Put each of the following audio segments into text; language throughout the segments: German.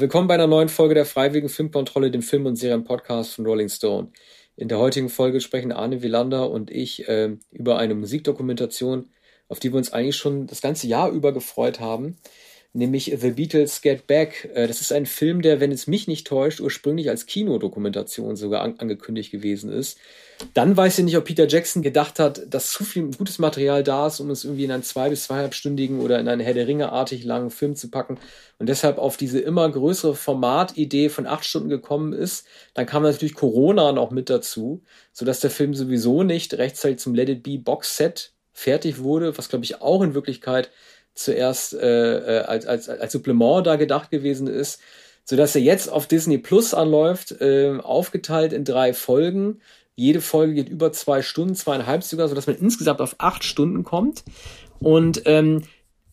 Willkommen bei einer neuen Folge der Freiwilligen Filmkontrolle, dem Film- und Serienpodcast von Rolling Stone. In der heutigen Folge sprechen Arne Wielander und ich äh, über eine Musikdokumentation, auf die wir uns eigentlich schon das ganze Jahr über gefreut haben, nämlich The Beatles Get Back. Äh, das ist ein Film, der, wenn es mich nicht täuscht, ursprünglich als Kinodokumentation sogar an angekündigt gewesen ist. Dann weiß ich nicht, ob Peter Jackson gedacht hat, dass zu viel gutes Material da ist, um es irgendwie in einen zwei- bis zweieinhalbstündigen oder in einen Herr der Ringe-artig langen Film zu packen und deshalb auf diese immer größere Formatidee von acht Stunden gekommen ist. Dann kam natürlich Corona noch mit dazu, sodass der Film sowieso nicht rechtzeitig zum Let It Be Box Set fertig wurde, was glaube ich auch in Wirklichkeit zuerst äh, äh, als, als, als Supplement da gedacht gewesen ist, sodass er jetzt auf Disney Plus anläuft, äh, aufgeteilt in drei Folgen. Jede Folge geht über zwei Stunden, zweieinhalb sogar, sodass man insgesamt auf acht Stunden kommt. Und ähm,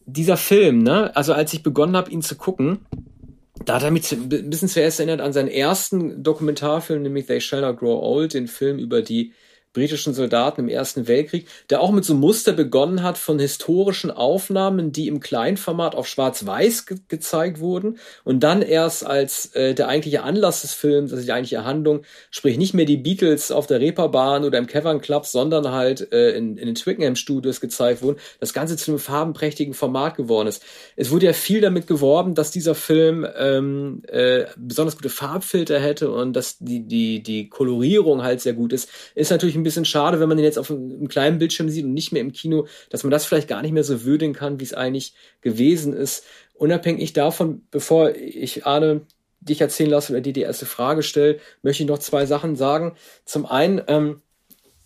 dieser Film, ne, also als ich begonnen habe, ihn zu gucken, da hat er mich ein bisschen zuerst erinnert an seinen ersten Dokumentarfilm, nämlich They Shall Not Grow Old, den Film über die britischen Soldaten im Ersten Weltkrieg, der auch mit so Muster begonnen hat von historischen Aufnahmen, die im Kleinformat auf Schwarz-Weiß ge gezeigt wurden und dann erst als äh, der eigentliche Anlass des Films, also die eigentliche Handlung, sprich nicht mehr die Beatles auf der Reeperbahn oder im Cavern Club, sondern halt äh, in, in den Twickenham Studios gezeigt wurden, das Ganze zu einem farbenprächtigen Format geworden ist. Es wurde ja viel damit geworben, dass dieser Film ähm, äh, besonders gute Farbfilter hätte und dass die, die, die Kolorierung halt sehr gut ist. Ist natürlich ein bisschen schade, wenn man den jetzt auf einem kleinen Bildschirm sieht und nicht mehr im Kino, dass man das vielleicht gar nicht mehr so würdigen kann, wie es eigentlich gewesen ist. Unabhängig davon, bevor ich Arne dich erzählen lasse oder dir die erste Frage stelle, möchte ich noch zwei Sachen sagen. Zum einen, ähm,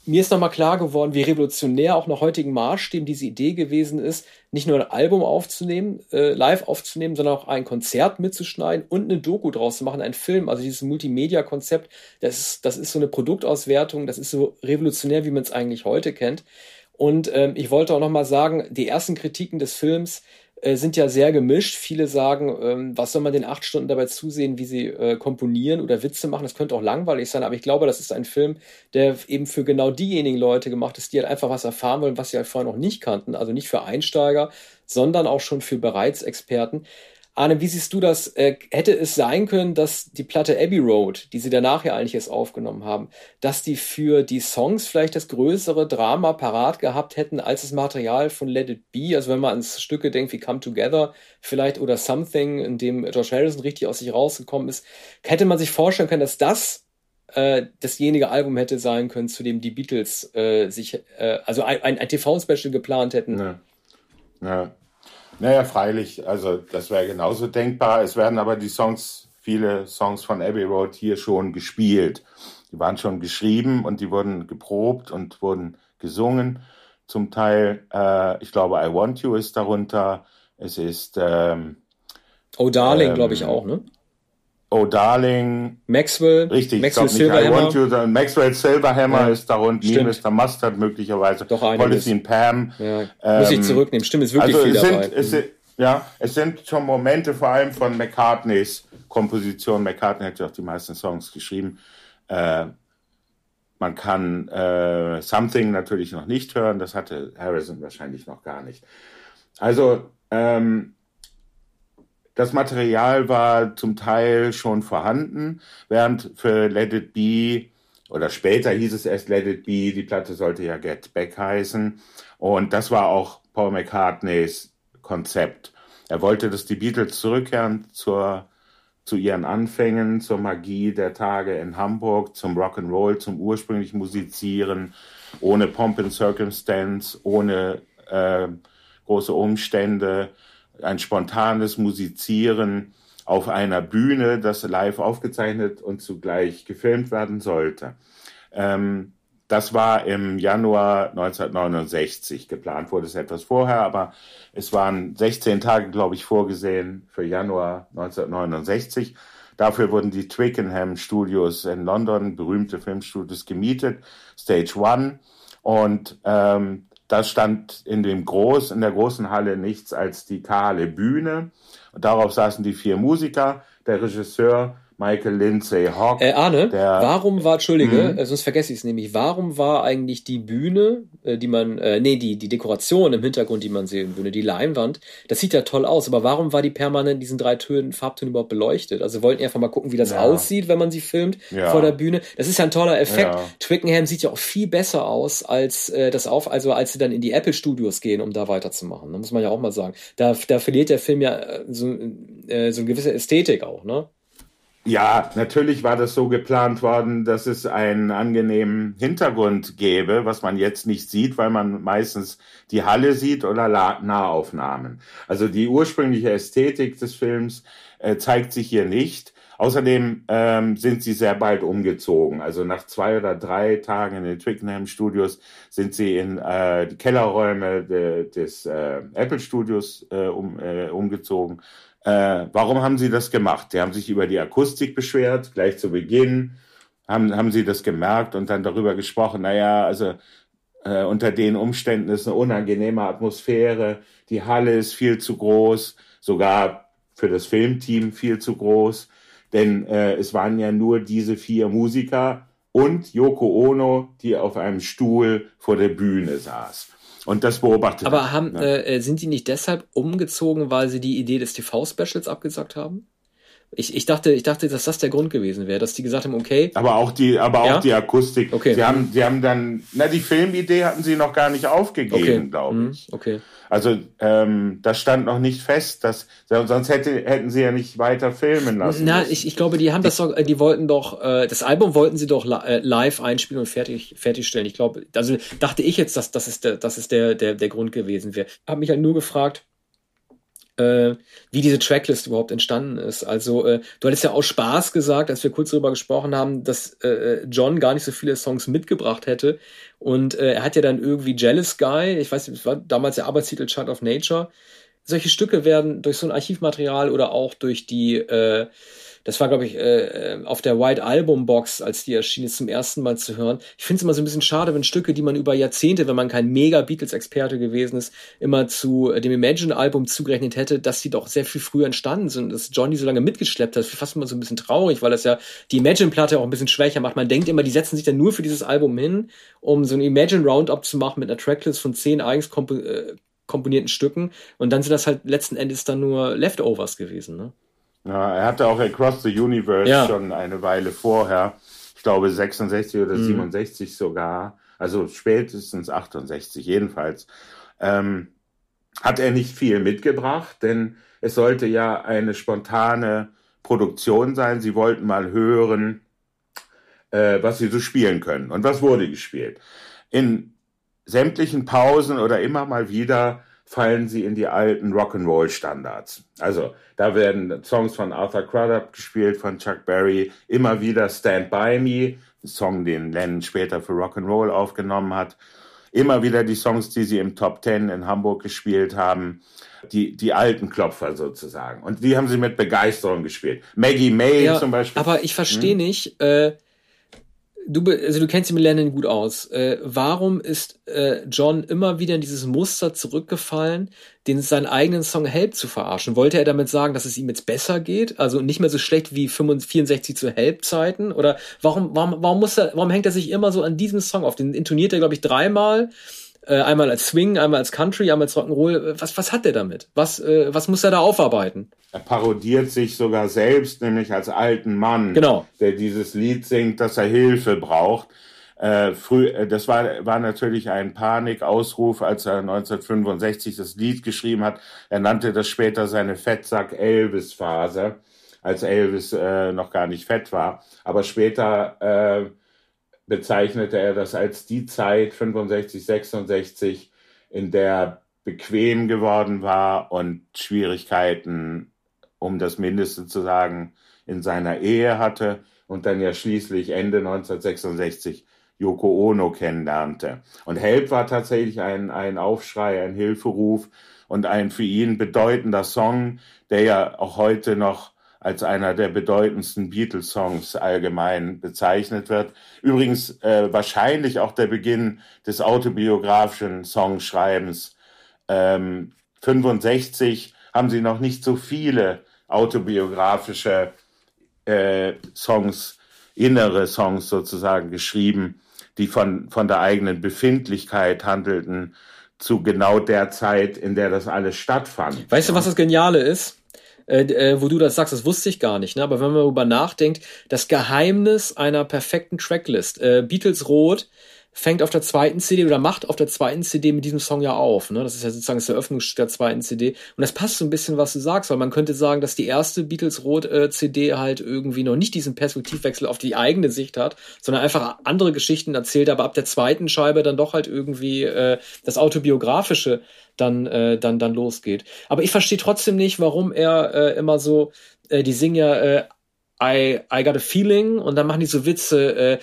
mir ist nochmal klar geworden, wie revolutionär auch nach heutigen Maßstäben diese Idee gewesen ist, nicht nur ein Album aufzunehmen, äh, live aufzunehmen, sondern auch ein Konzert mitzuschneiden und eine Doku draus zu machen, ein Film. Also dieses Multimedia-Konzept, das ist, das ist so eine Produktauswertung, das ist so revolutionär, wie man es eigentlich heute kennt. Und ähm, ich wollte auch nochmal sagen, die ersten Kritiken des Films äh, sind ja sehr gemischt. Viele sagen, ähm, was soll man den acht Stunden dabei zusehen, wie sie äh, komponieren oder Witze machen. Das könnte auch langweilig sein, aber ich glaube, das ist ein Film, der eben für genau diejenigen Leute gemacht ist, die halt einfach was erfahren wollen, was sie halt vorher noch nicht kannten. Also nicht für Einsteiger, sondern auch schon für bereits Experten. Arne, wie siehst du das? Äh, hätte es sein können, dass die Platte Abbey Road, die sie danach ja eigentlich erst aufgenommen haben, dass die für die Songs vielleicht das größere Drama parat gehabt hätten als das Material von Let It Be? Also wenn man ans Stücke denkt wie Come Together vielleicht oder Something, in dem George Harrison richtig aus sich rausgekommen ist, hätte man sich vorstellen können, dass das äh, dasjenige Album hätte sein können, zu dem die Beatles äh, sich, äh, also ein, ein, ein TV-Special geplant hätten. Ja. ja. Naja, freilich, also das wäre genauso denkbar. Es werden aber die Songs, viele Songs von Abbey Road hier schon gespielt. Die waren schon geschrieben und die wurden geprobt und wurden gesungen. Zum Teil, äh, ich glaube, I Want You ist darunter. Es ist ähm, Oh Darling, ähm, glaube ich auch, ne? Oh Darling. Maxwell. Richtig, Maxwell ich glaube nicht I Want You, Maxwell Silverhammer Ja, ist darunter. stimmt. Mr. Mustard möglicherweise. Doch, einiges. Policy and Pam. Ja, muss ich Ähm, zurücknehmen. Stimmt, ist wirklich also viel es dabei. sind, es sind, ja, es sind schon Momente, vor allem von McCartneys Komposition. McCartney hat ja auch die meisten Songs geschrieben. Äh, man kann äh, Something natürlich noch nicht hören, das hatte Harrison wahrscheinlich noch gar nicht. Also ähm, das Material war zum Teil schon vorhanden, während für Let It Be oder später hieß es erst Let It Be, die Platte sollte ja Get Back heißen. Und das war auch Paul McCartneys Konzept. Er wollte, dass die Beatles zurückkehren zur, zu ihren Anfängen, zur Magie der Tage in Hamburg, zum Rock'n'Roll, zum ursprünglichen Musizieren, ohne Pomp and Circumstance, ohne äh, große Umstände, ein spontanes Musizieren auf einer Bühne, das live aufgezeichnet und zugleich gefilmt werden sollte. Ähm, das war im Januar 1969. Geplant wurde es etwas vorher, aber es waren 16 Tage, glaube ich, vorgesehen für Januar 1969. Dafür wurden die Twickenham Studios in London, berühmte Filmstudios, gemietet, Stage One. Und ähm, da stand in dem Groß, in der großen Halle nichts als die kahle Bühne. Und darauf saßen die vier Musiker, der Regisseur Michael Lindsay Hawk. Äh, Arne, warum war, Entschuldige, mhm. sonst vergesse ich es nämlich, warum war eigentlich die Bühne, äh, die man, äh, nee, die, die Dekoration im Hintergrund, die man sehen würde, die Leinwand, das sieht ja toll aus, aber warum war die permanent in diesen drei Tönen, Farbtönen überhaupt beleuchtet? Also wollten einfach mal gucken, wie das ja. aussieht, wenn man sie filmt ja. vor der Bühne. Das ist ja ein toller Effekt. Ja. Twickenham sieht ja auch viel besser aus, als äh, das auf, also als sie dann in die Apple Studios gehen, um da weiterzumachen. Da muss man ja auch mal sagen. Da, da verliert der Film ja äh, so, äh, so eine gewisse Ästhetik auch, ne? Ja, natürlich war das so geplant worden, dass es einen angenehmen Hintergrund gäbe, was man jetzt nicht sieht, weil man meistens die Halle sieht oder Nahaufnahmen. Also die ursprüngliche Ästhetik des Films äh, zeigt sich hier nicht. Außerdem ähm, sind sie sehr bald umgezogen. Also nach zwei oder drei Tagen in den Twickenham Studios sind sie in äh, die Kellerräume de, des äh, Apple Studios äh, um, äh, umgezogen äh, warum haben Sie das gemacht? Sie haben sich über die Akustik beschwert, gleich zu Beginn. Haben, haben Sie das gemerkt und dann darüber gesprochen, naja, also äh, unter den Umständen ist eine unangenehme Atmosphäre, die Halle ist viel zu groß, sogar für das Filmteam viel zu groß, denn äh, es waren ja nur diese vier Musiker und Yoko Ono, die auf einem Stuhl vor der Bühne saß. Und das beobachtet. Aber haben, ja. äh, sind die nicht deshalb umgezogen, weil sie die Idee des TV-Specials abgesagt haben? Ich, ich dachte, ich dachte, dass das der Grund gewesen wäre, dass die gesagt haben, okay. Aber auch die, aber auch ja? die Akustik. Okay. Sie haben, sie haben dann, na, die Filmidee hatten sie noch gar nicht aufgegeben, okay. glaube mhm. ich. Okay. Also ähm, das stand noch nicht fest, dass sonst hätte, hätten sie ja nicht weiter filmen lassen. Na, ich, ich glaube, die haben das doch, die wollten doch, äh, das Album wollten sie doch äh, live einspielen und fertig fertigstellen. Ich glaube, also dachte ich jetzt, dass das ist der, das ist der der der Grund gewesen wäre. Habe mich halt nur gefragt, äh, wie diese Tracklist überhaupt entstanden ist. Also äh, du hattest ja auch Spaß gesagt, als wir kurz darüber gesprochen haben, dass äh, John gar nicht so viele Songs mitgebracht hätte. Und äh, er hat ja dann irgendwie Jealous Guy, ich weiß nicht, es war damals der Arbeitstitel Chart of Nature. Solche Stücke werden durch so ein Archivmaterial oder auch durch die äh, das war, glaube ich, äh, äh, auf der White Album Box, als die erschien ist, zum ersten Mal zu hören. Ich finde es immer so ein bisschen schade, wenn Stücke, die man über Jahrzehnte, wenn man kein mega Beatles-Experte gewesen ist, immer zu äh, dem Imagine-Album zugerechnet hätte, dass die doch sehr viel früher entstanden sind, dass Johnny so lange mitgeschleppt hat. Fast immer so ein bisschen traurig, weil das ja die Imagine-Platte auch ein bisschen schwächer macht. Man denkt immer, die setzen sich dann nur für dieses Album hin, um so ein Imagine-Roundup zu machen mit einer Tracklist von zehn eigens äh, komponierten Stücken. Und dann sind das halt letzten Endes dann nur Leftovers gewesen, ne? Ja, er hatte auch Across the Universe ja. schon eine Weile vorher. Ich glaube 66 oder mhm. 67 sogar. Also spätestens 68 jedenfalls. Ähm, hat er nicht viel mitgebracht, denn es sollte ja eine spontane Produktion sein. Sie wollten mal hören, äh, was sie so spielen können. Und was wurde gespielt? In sämtlichen Pausen oder immer mal wieder fallen sie in die alten Rock'n'Roll-Standards. Also da werden Songs von Arthur Crudup gespielt, von Chuck Berry, immer wieder Stand By Me, ein Song, den Lennon später für Rock'n'Roll aufgenommen hat. Immer wieder die Songs, die sie im Top Ten in Hamburg gespielt haben. Die, die alten Klopfer sozusagen. Und die haben sie mit Begeisterung gespielt. Maggie May ja, zum Beispiel. Aber ich verstehe hm? nicht, äh, du, also du kennst dich mit Lennon gut aus. Äh, warum ist äh, John immer wieder in dieses Muster zurückgefallen, den seinen eigenen Song Help zu verarschen? Wollte er damit sagen, dass es ihm jetzt besser geht? Also nicht mehr so schlecht wie 64 zu Help-Zeiten? Oder warum, warum, warum muss er, warum hängt er sich immer so an diesem Song auf? Den intoniert er, glaube ich, dreimal. Äh, einmal als Swing, einmal als Country, einmal als Rock'n'Roll. Was, was hat der damit? Was, äh, was muss er da aufarbeiten? Er parodiert sich sogar selbst, nämlich als alten Mann, genau. der dieses Lied singt, dass er Hilfe braucht. Äh, früh, äh, das war, war natürlich ein Panikausruf, als er 1965 das Lied geschrieben hat. Er nannte das später seine Fettsack-Elvis-Phase, als Elvis äh, noch gar nicht fett war. Aber später äh, bezeichnete er das als die Zeit 65, 66, in der bequem geworden war und Schwierigkeiten, um das Mindeste zu sagen, in seiner Ehe hatte und dann ja schließlich Ende 1966 Yoko Ono kennenlernte. Und Help war tatsächlich ein, ein Aufschrei, ein Hilferuf und ein für ihn bedeutender Song, der ja auch heute noch als einer der bedeutendsten Beatles-Songs allgemein bezeichnet wird. Übrigens äh, wahrscheinlich auch der Beginn des autobiografischen Songschreibens. Ähm, 65 haben sie noch nicht so viele autobiografische äh, Songs, innere Songs sozusagen geschrieben, die von, von der eigenen Befindlichkeit handelten zu genau der Zeit, in der das alles stattfand. Weißt du, was das Geniale ist? Äh, äh, wo du das sagst, das wusste ich gar nicht, ne? aber wenn man darüber nachdenkt, das Geheimnis einer perfekten Tracklist, äh, Beatles Rot fängt auf der zweiten CD oder macht auf der zweiten CD mit diesem Song ja auf. Ne? Das ist ja sozusagen das Eröffnungsstück der zweiten CD. Und das passt so ein bisschen, was du sagst, weil man könnte sagen, dass die erste Beatles Rot äh, halt irgendwie noch nicht diesen Perspektivwechsel auf die eigene Sicht hat, sondern einfach andere Geschichten erzählt, aber ab der zweiten Scheibe dann doch halt irgendwie äh, das autobiografische dann äh, dann dann losgeht. Aber ich verstehe trotzdem nicht, warum er äh, immer so äh, die singen ja äh, I, I got a feeling und dann machen die so Witze, äh,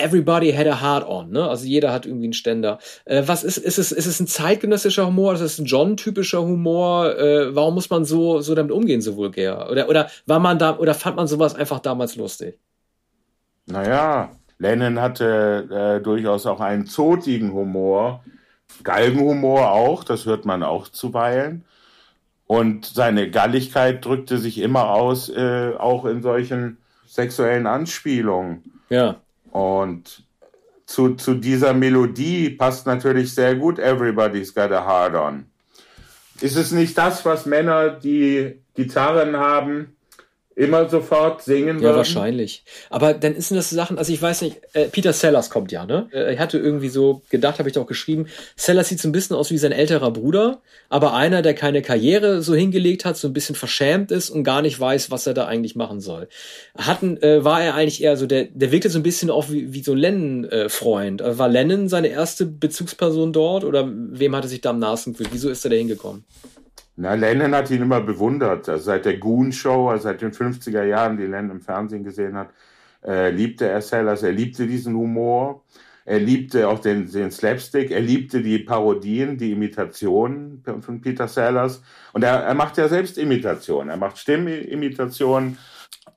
everybody had a heart on, ne? Also jeder hat irgendwie einen Ständer. Äh, was ist, ist es, ist es ein zeitgenössischer Humor? Ist es ein John-typischer Humor? Äh, warum muss man so, so damit umgehen, so vulgär? Oder, oder war man da, oder fand man sowas einfach damals lustig? Naja, Lennon hatte äh, durchaus auch einen zotigen Humor, Galgenhumor auch, das hört man auch zuweilen. Und seine Galligkeit drückte sich immer aus, äh, auch in solchen sexuellen Anspielungen. Ja. Und zu, zu dieser Melodie passt natürlich sehr gut Everybody's Got a Hard On. Ist es nicht das, was Männer, die Gitarren haben, immer sofort singen Ja, wahrscheinlich. Aber dann sind das Sachen, also ich weiß nicht, äh, Peter Sellers kommt ja, ne? Äh, ich hatte irgendwie so gedacht, habe ich doch geschrieben, Sellers sieht so ein bisschen aus wie sein älterer Bruder, aber einer, der keine Karriere so hingelegt hat, so ein bisschen verschämt ist und gar nicht weiß, was er da eigentlich machen soll. Hatten, äh, war er eigentlich eher so, der, der wirkte so ein bisschen auch wie, wie so ein Lennon-Freund. Äh, war Lennon seine erste Bezugsperson dort oder wem hat er sich da am nahesten gefühlt? Wieso ist er da hingekommen? Na, Lennon hat ihn immer bewundert. Also seit der Goon Show, also seit den 50er Jahren, die Lennon im Fernsehen gesehen hat, äh, liebte er Sellers. Er liebte diesen Humor. Er liebte auch den, den Slapstick. Er liebte die Parodien, die Imitationen von Peter Sellers. Und er, er macht ja selbst Imitationen. Er macht Stimmimitationen.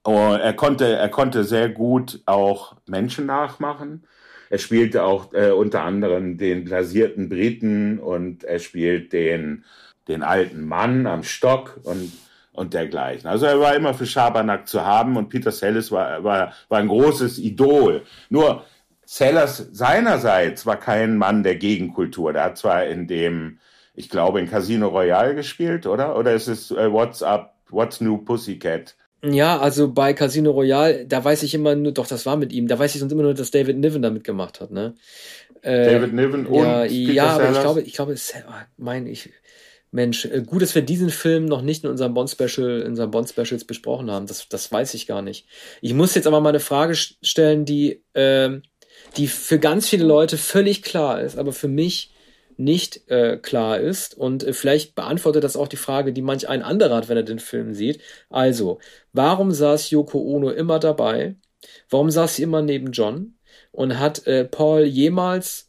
Oh, er konnte, er konnte sehr gut auch Menschen nachmachen. Er spielte auch äh, unter anderem den blasierten Briten und er spielt den den alten Mann am Stock und, und dergleichen. Also er war immer für Schabernack zu haben und Peter Sellers war, war, war ein großes Idol. Nur Sellers seinerseits war kein Mann der Gegenkultur. Der hat zwar in dem, ich glaube, in Casino Royale gespielt, oder? Oder ist es äh, What's Up, What's New Pussycat? Ja, also bei Casino Royale, da weiß ich immer nur, doch, das war mit ihm, da weiß ich sonst immer nur, dass David Niven damit gemacht hat, ne? Äh, David Niven und ja, Peter ja, aber Sellers? ich glaube, ich glaube, mein, ich, Mensch, äh, gut, dass wir diesen Film noch nicht in unserem Bond-Special, in unserem Bond-Specials besprochen haben. Das, das weiß ich gar nicht. Ich muss jetzt aber mal eine Frage stellen, die, äh, die für ganz viele Leute völlig klar ist, aber für mich nicht äh, klar ist. Und äh, vielleicht beantwortet das auch die Frage, die manch ein anderer hat, wenn er den Film sieht. Also, warum saß Yoko Ono immer dabei? Warum saß sie immer neben John? Und hat äh, Paul jemals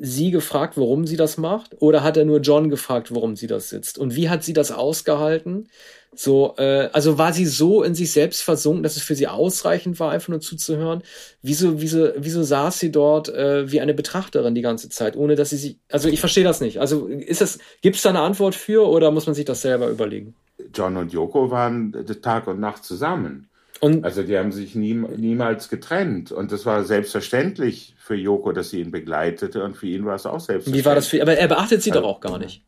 sie gefragt, warum sie das macht? Oder hat er nur John gefragt, warum sie das sitzt? Und wie hat sie das ausgehalten? So, äh, also war sie so in sich selbst versunken, dass es für sie ausreichend war, einfach nur zuzuhören? Wieso, wieso, wieso saß sie dort äh, wie eine Betrachterin die ganze Zeit, ohne dass sie sich. Also ich verstehe das nicht. Also ist das, gibt es da eine Antwort für oder muss man sich das selber überlegen? John und Yoko waren Tag und Nacht zusammen. Und Also die haben sich nie, niemals getrennt. Und das war selbstverständlich für Yoko, dass sie ihn begleitete. Und für ihn war es auch selbstverständlich. wie war das für Aber er beachtet sie doch auch gar nicht.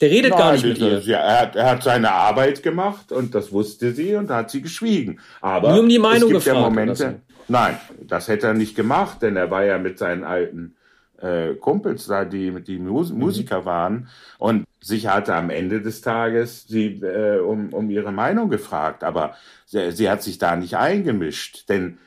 Der redet gar nicht mit das- ihr. Ja, er, hat, er hat seine Arbeit gemacht und das wusste sie und da hat sie geschwiegen. Aber Nur um die Meinung es gibt ja gefragt, Momente. oder Nein, das hätte er nicht gemacht, denn er war ja mit seinen alten äh, Kumpels da, die die Mus Mhm. Musiker waren und sich hatte am Ende des Tages sie äh, um, um ihre Meinung gefragt, aber sie, sie hat sich da nicht eingemischt, denn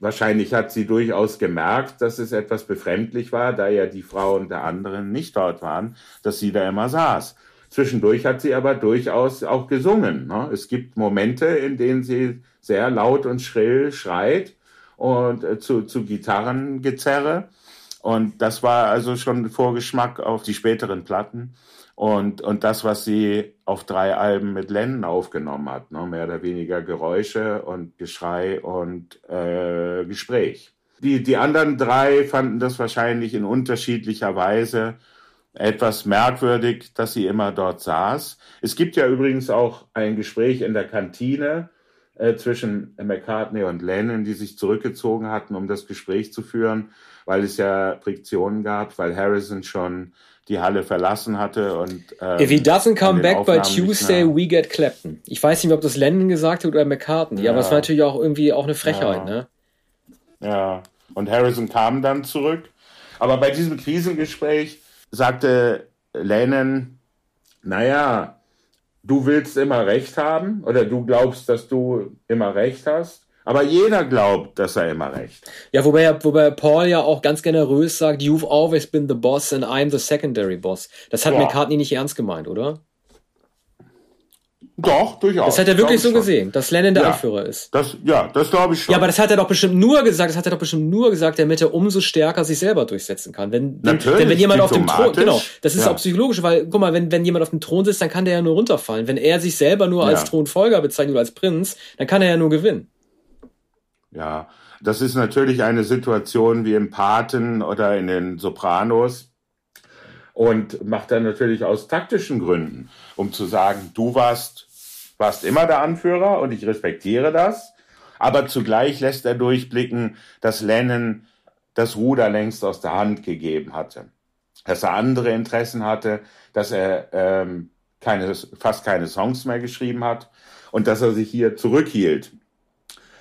Wahrscheinlich hat sie durchaus gemerkt, dass es etwas befremdlich war, da ja die Frauen der anderen nicht dort waren, dass sie da immer saß. Zwischendurch hat sie aber durchaus auch gesungen. Ne? Es gibt Momente, in denen sie sehr laut und schrill schreit und äh, zu, zu Gitarrengezerre. Und das war also schon Vorgeschmack auf die späteren Platten. Und, und das, was sie auf drei Alben mit Lennon aufgenommen hat, ne? mehr oder weniger Geräusche und Geschrei und äh, Gespräch. Die, die anderen drei fanden das wahrscheinlich in unterschiedlicher Weise etwas merkwürdig, dass sie immer dort saß. Es gibt ja übrigens auch ein Gespräch in der Kantine äh, zwischen McCartney und Lennon, die sich zurückgezogen hatten, um das Gespräch zu führen, weil es ja Friktionen gab, weil Harrison schon die Halle verlassen hatte und ähm, If he doesn't come back by Tuesday, we get Clapton. Ich weiß nicht, ob das Lennon gesagt hat oder McCartney, ja. aber es war natürlich auch irgendwie auch eine Frechheit, ja. ne? Ja, und Harrison kam dann zurück. Aber bei diesem Krisengespräch sagte Lennon, naja, du willst immer recht haben oder du glaubst, dass du immer recht hast. Aber jeder glaubt, dass er immer recht hat. Ja, wobei, wobei Paul ja auch ganz generös sagt, you've always been the boss and I'm the secondary boss. Das hat ja. McCartney nicht ernst gemeint, oder? Doch, durchaus. Das hat er wirklich so schon. gesehen, dass Lennon der ja, Anführer ist. Das, ja, das glaube ich schon. Ja, aber das hat er doch bestimmt nur gesagt, das hat er doch bestimmt nur gesagt, damit er umso stärker sich selber durchsetzen kann. Wenn, Natürlich, denn wenn jemand auf dem Thron, genau, das ist ja. auch psychologisch, weil, guck mal, wenn, wenn jemand auf dem Thron sitzt, dann kann der ja nur runterfallen. Wenn er sich selber nur ja. als Thronfolger bezeichnet oder als Prinz, dann kann er ja nur gewinnen. Ja, das ist natürlich eine Situation wie im Paten oder in den Sopranos und macht dann natürlich aus taktischen Gründen, um zu sagen, du warst warst immer der Anführer und ich respektiere das. Aber zugleich lässt er durchblicken, dass Lennon das Ruder längst aus der Hand gegeben hatte. Dass er andere Interessen hatte, dass er ähm, keine, fast keine Songs mehr geschrieben hat und dass er sich hier zurückhielt.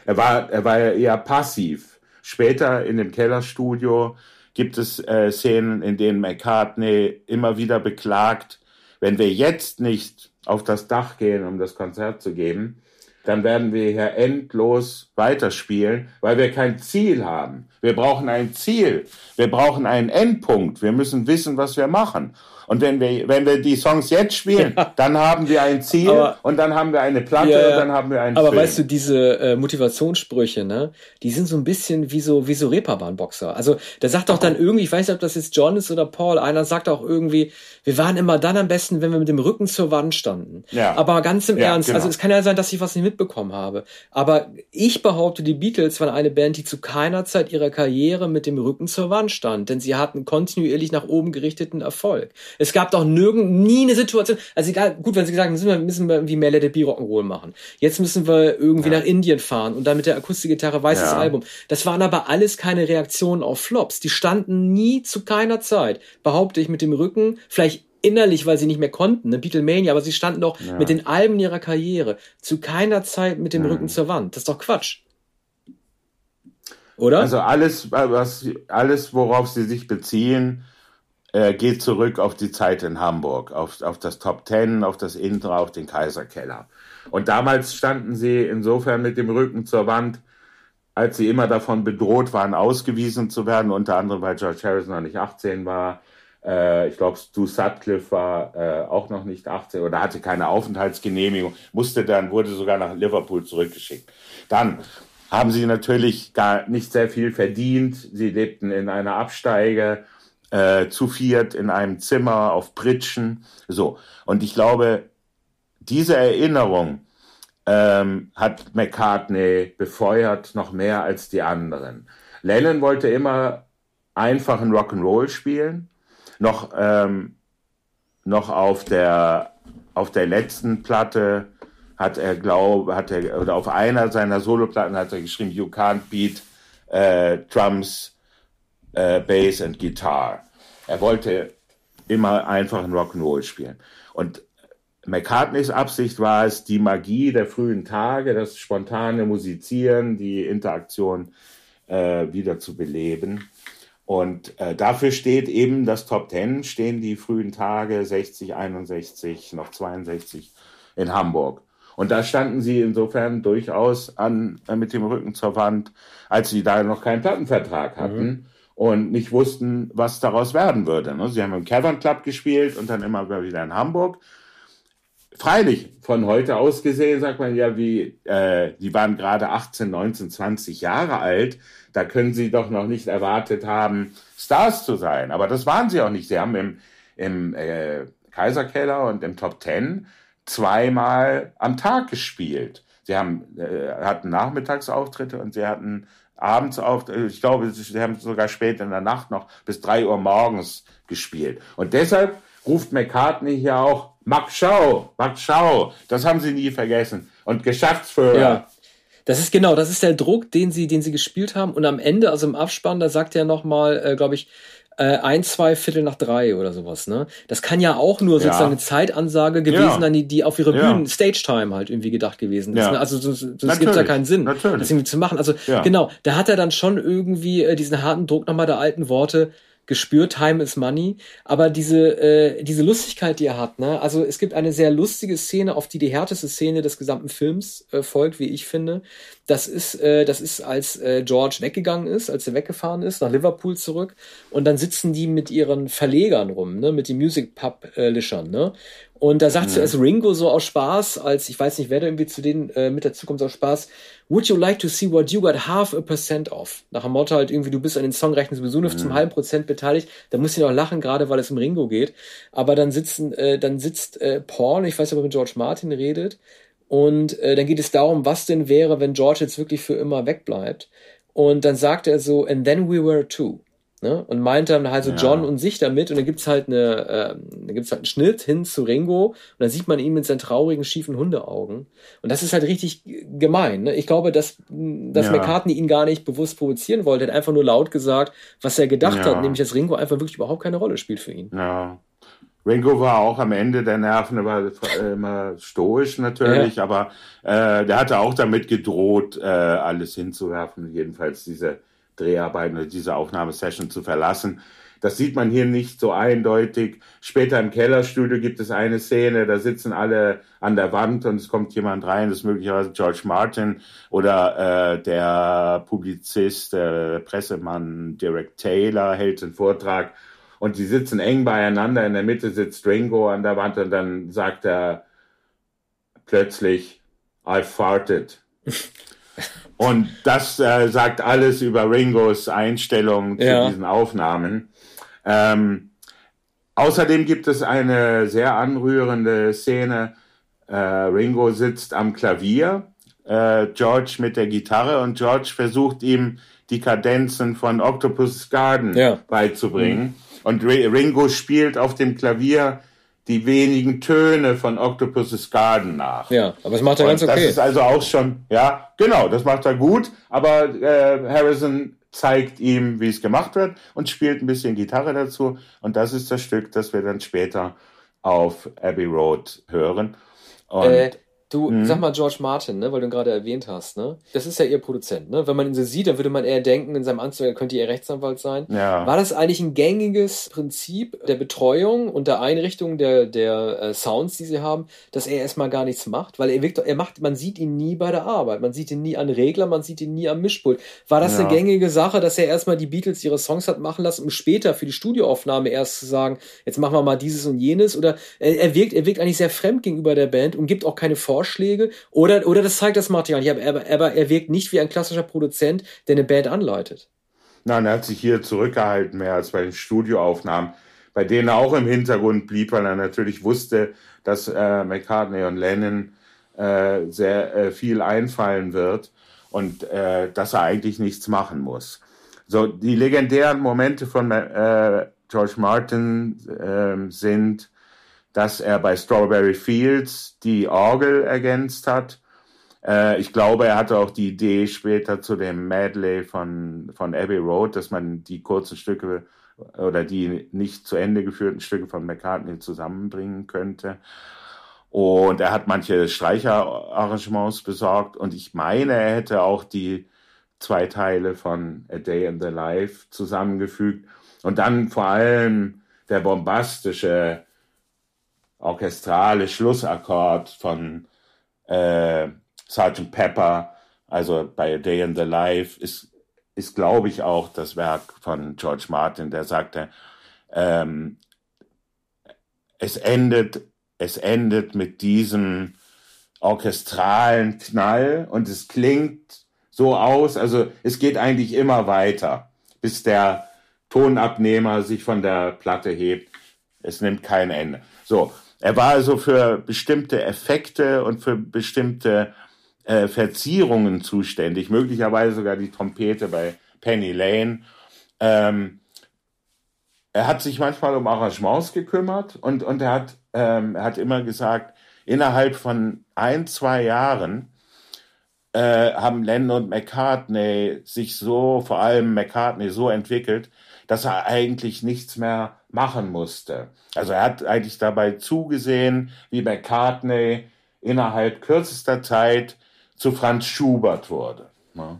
Er war, er war ja eher passiv. Später in dem Kellerstudio gibt es äh, Szenen, in denen McCartney immer wieder beklagt, wenn wir jetzt nicht auf das Dach gehen, um das Konzert zu geben, dann werden wir hier endlos weiterspielen, weil wir kein Ziel haben. Wir brauchen ein Ziel. Wir brauchen einen Endpunkt. Wir müssen wissen, was wir machen. Und wenn wir, wenn wir die Songs jetzt spielen, ja. dann haben wir ein Ziel aber, und dann haben wir eine Platte ja, und dann haben wir einen Aber Film. weißt du, diese äh, Motivationssprüche, ne, die sind so ein bisschen wie so, wie so Reeperbahn-Boxer. Also, der sagt doch dann irgendwie, ich weiß nicht, ob das jetzt John ist oder Paul, einer sagt auch irgendwie, wir waren immer dann am besten, wenn wir mit dem Rücken zur Wand standen. Ja. Aber ganz im ja, Ernst, also genau. also es kann ja sein, dass ich was nicht mitbekommen habe. Aber ich behaupte, die Beatles waren eine Band, die zu keiner Zeit ihrer Karriere mit dem Rücken zur Wand stand, denn sie hatten kontinuierlich nach oben gerichteten Erfolg. Es gab doch nirgend, nie eine Situation, also egal, gut, wenn sie gesagt haben, müssen wir, müssen wir irgendwie mehr Let It Be Rock'n'Roll machen. Jetzt müssen wir irgendwie ja. nach Indien fahren und dann mit der Akustikgitarre weißes ja. Album. Das waren aber alles keine Reaktionen auf Flops. Die standen nie zu keiner Zeit, behaupte ich, mit dem Rücken, vielleicht innerlich, weil sie nicht mehr konnten, ne, Beatlemania, aber sie standen doch ja. mit den Alben ihrer Karriere zu keiner Zeit mit dem Rücken zur Wand. Das ist doch Quatsch. Oder? Also alles, was, alles, worauf sie sich beziehen, äh, geht zurück auf die Zeit in Hamburg, auf, auf das Top Ten, auf das Intra, auf den Kaiserkeller. Und damals standen sie insofern mit dem Rücken zur Wand, als sie immer davon bedroht waren, ausgewiesen zu werden, unter anderem weil George Harrison noch nicht 18 war. Äh, ich glaube, Stu Sutcliffe war äh, auch noch nicht 18 oder hatte keine Aufenthaltsgenehmigung, musste dann, wurde sogar nach Liverpool zurückgeschickt. Dann haben sie natürlich gar nicht sehr viel verdient. Sie lebten in einer Absteige äh, zu viert in einem Zimmer auf Pritschen. So. Und ich glaube, diese Erinnerung ähm, hat McCartney befeuert noch mehr als die anderen. Lennon wollte immer einfachen Rock'n'Roll spielen. Noch, ähm, noch auf der, auf der letzten Platte hat er, glaube, hat er, oder auf einer seiner Soloplatten hat er geschrieben, You can't beat äh, Drums äh, Bass and Guitar. Er wollte immer einfach ein Rock'n'Roll spielen. Und McCartneys Absicht war es, die Magie der frühen Tage, das spontane Musizieren, die Interaktion äh, wieder zu beleben. Und äh, dafür steht eben das Top Ten, stehen die frühen Tage 60, 61, noch 62 in Hamburg. Und da standen sie insofern durchaus an, äh, mit dem Rücken zur Wand, als sie da noch keinen Plattenvertrag hatten. Mhm und nicht wussten, was daraus werden würde. Ne? Sie haben im Cavern Club gespielt und dann immer wieder in Hamburg. Freilich, von heute aus gesehen, sagt man ja, wie, äh, die waren gerade 18, 19, 20 Jahre alt. Da können sie doch noch nicht erwartet haben, Stars zu sein. Aber das waren sie auch nicht. Sie haben im, im äh, Kaiserkeller und im Top Ten zweimal am Tag gespielt. sie haben, äh, hatten Nachmittagsauftritte und sie hatten abends auf, ich glaube, sie haben sogar spät in der Nacht noch bis drei Uhr morgens gespielt. Und deshalb ruft McCartney hier auch Max Schau, Max Schau. Das haben sie nie vergessen. Und Geschäftsführer. Ja. Das ist genau, das ist der Druck, den sie, den sie gespielt haben. Und am Ende, also im Abspann, da sagt er nochmal, äh, glaube ich, äh, ein, zwei Viertel nach drei oder sowas, ne? Das kann ja auch nur sozusagen ja. eine Zeitansage gewesen sein, die, die auf ihre Bühnen, ja. Stage-Time halt irgendwie gedacht gewesen ist. Ja. Ne? Also sonst, sonst gibt ja keinen Sinn, Natürlich. das irgendwie zu machen. Also genau, da hat er dann schon irgendwie äh, diesen harten Druck nochmal der alten Worte gespürt, Time is Money. Aber diese, äh, diese Lustigkeit, die er hat, ne? Also es gibt eine sehr lustige Szene, auf die die härteste Szene des gesamten Films äh, folgt, wie ich finde. Das ist, äh, das ist, als äh, George weggegangen ist, als er weggefahren ist, nach Liverpool zurück. Und dann sitzen die mit ihren Verlegern rum, ne? Mit den Music Pub-Lischern, ne? Und da sagt mhm. zuerst Ringo so aus Spaß, als ich weiß nicht, wer da irgendwie zu denen äh, mit dazu kommt aus Spaß, Would you like to see what you got half a percent of? Nach dem Motto halt irgendwie, du bist an den Songrechten sowieso nur mhm. zum halben Prozent beteiligt. Da muss ich noch lachen, gerade weil es um Ringo geht. Aber dann sitzen, äh, dann sitzt äh, Paul, ich weiß nicht, ob er mit George Martin redet. Und äh, dann geht es darum, was denn wäre, wenn George jetzt wirklich für immer wegbleibt. Und dann sagt er so, and then we were two. Ne? Und meint dann halt so ja. John und sich damit und dann gibt's halt eine, äh, dann gibt's halt einen Schnitt hin zu Ringo und dann sieht man ihn mit seinen traurigen, schiefen Hundeaugen. Und das ist halt richtig gemein. Ne? Ich glaube, dass, dass ja. McCartney ihn gar nicht bewusst provozieren wollte, er hat einfach nur laut gesagt, was er gedacht ja. hat, nämlich dass Ringo einfach wirklich überhaupt keine Rolle spielt für ihn. Ja. Ringo war auch am Ende der Nerven, er war immer stoisch natürlich, ja. aber äh, der hatte auch damit gedroht, äh, alles hinzuwerfen, jedenfalls diese Dreharbeiten oder diese Aufnahmesession zu verlassen. Das sieht man hier nicht so eindeutig. Später im Kellerstudio gibt es eine Szene, da sitzen alle an der Wand und es kommt jemand rein, das ist möglicherweise George Martin oder äh, der Publizist, äh, Pressemann Derek Taylor hält einen Vortrag und sie sitzen eng beieinander. In der Mitte sitzt Ringo an der Wand und dann sagt er plötzlich, I farted. Und das äh, sagt alles über Ringos Einstellung zu ja. diesen Aufnahmen. Ähm, außerdem gibt es eine sehr anrührende Szene. Äh, Ringo sitzt am Klavier, äh, George mit der Gitarre und George versucht ihm die Kadenzen von Octopus Garden ja. beizubringen. Mhm. Und Ringo spielt auf dem Klavier die wenigen Töne von Octopus's Garden nach. Ja, aber das macht er ganz okay. Das ist also auch schon, ja, genau, das macht er gut, aber äh, Harrison zeigt ihm, wie es gemacht wird und spielt ein bisschen Gitarre dazu und das ist das Stück, das wir dann später auf Abbey Road hören. Und äh, Du, mhm. sag mal George Martin, ne, weil du ihn gerade erwähnt hast, ne? Das ist ja ihr Produzent, ne? Wenn man ihn so sieht, dann würde man eher denken, in seinem Anzug, er könnte ihr Rechtsanwalt sein. Ja. War das eigentlich ein gängiges Prinzip der Betreuung und der Einrichtung der, der äh, Sounds, die sie haben, dass er erstmal gar nichts macht? Weil er wirkt, er macht, man sieht ihn nie bei der Arbeit. Man sieht ihn nie an Regler, man sieht ihn nie am Mischpult. War das ja. eine gängige Sache, dass er erstmal die Beatles ihre Songs hat machen lassen, um später für die Studioaufnahme erst zu sagen, jetzt machen wir mal dieses und jenes? Oder er, er wirkt, er wirkt eigentlich sehr fremd gegenüber der Band und gibt auch keine Vor Vorschläge oder, oder das zeigt das Material. Ja, aber, aber er wirkt nicht wie ein klassischer Produzent, der eine Band anleitet. Nein, er hat sich hier zurückgehalten, mehr als bei den Studioaufnahmen, bei denen er auch im Hintergrund blieb, weil er natürlich wusste, dass äh, McCartney und Lennon äh, sehr äh, viel einfallen wird und äh, dass er eigentlich nichts machen muss. So, die legendären Momente von äh, George Martin äh, sind dass er bei Strawberry Fields die Orgel ergänzt hat. Äh, ich glaube, er hatte auch die Idee später zu dem Medley von, von Abbey Road, dass man die kurzen Stücke oder die nicht zu Ende geführten Stücke von McCartney zusammenbringen könnte. Und er hat manche Streicherarrangements besorgt und ich meine, er hätte auch die zwei Teile von A Day in the Life zusammengefügt und dann vor allem der bombastische orchestrale Schlussakkord von äh, Sgt. Pepper, also bei A Day in the Life, ist, ist glaube ich, auch das Werk von George Martin, der sagte, ähm, es endet, es endet mit diesem orchestralen Knall und es klingt so aus, also es geht eigentlich immer weiter, bis der Tonabnehmer sich von der Platte hebt. Es nimmt kein Ende. So, er war also für bestimmte Effekte und für bestimmte äh, Verzierungen zuständig, möglicherweise sogar die Trompete bei Penny Lane. Ähm, er hat sich manchmal um Arrangements gekümmert und, und er, hat, ähm, er hat immer gesagt, innerhalb von ein, zwei Jahren äh, haben Lennon und McCartney sich so, vor allem McCartney, so entwickelt, dass er eigentlich nichts mehr machen musste. Also er hat eigentlich dabei zugesehen, wie McCartney innerhalb kürzester Zeit zu Franz Schubert wurde. Ja.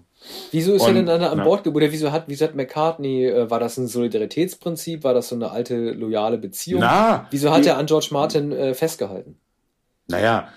Wieso ist und, er denn an, an Bord geblieben? Oder wieso hat, wieso hat McCartney, äh, war das ein Solidaritätsprinzip? War das so eine alte, loyale Beziehung? Na, wieso hat die, er an George Martin äh, festgehalten? Naja,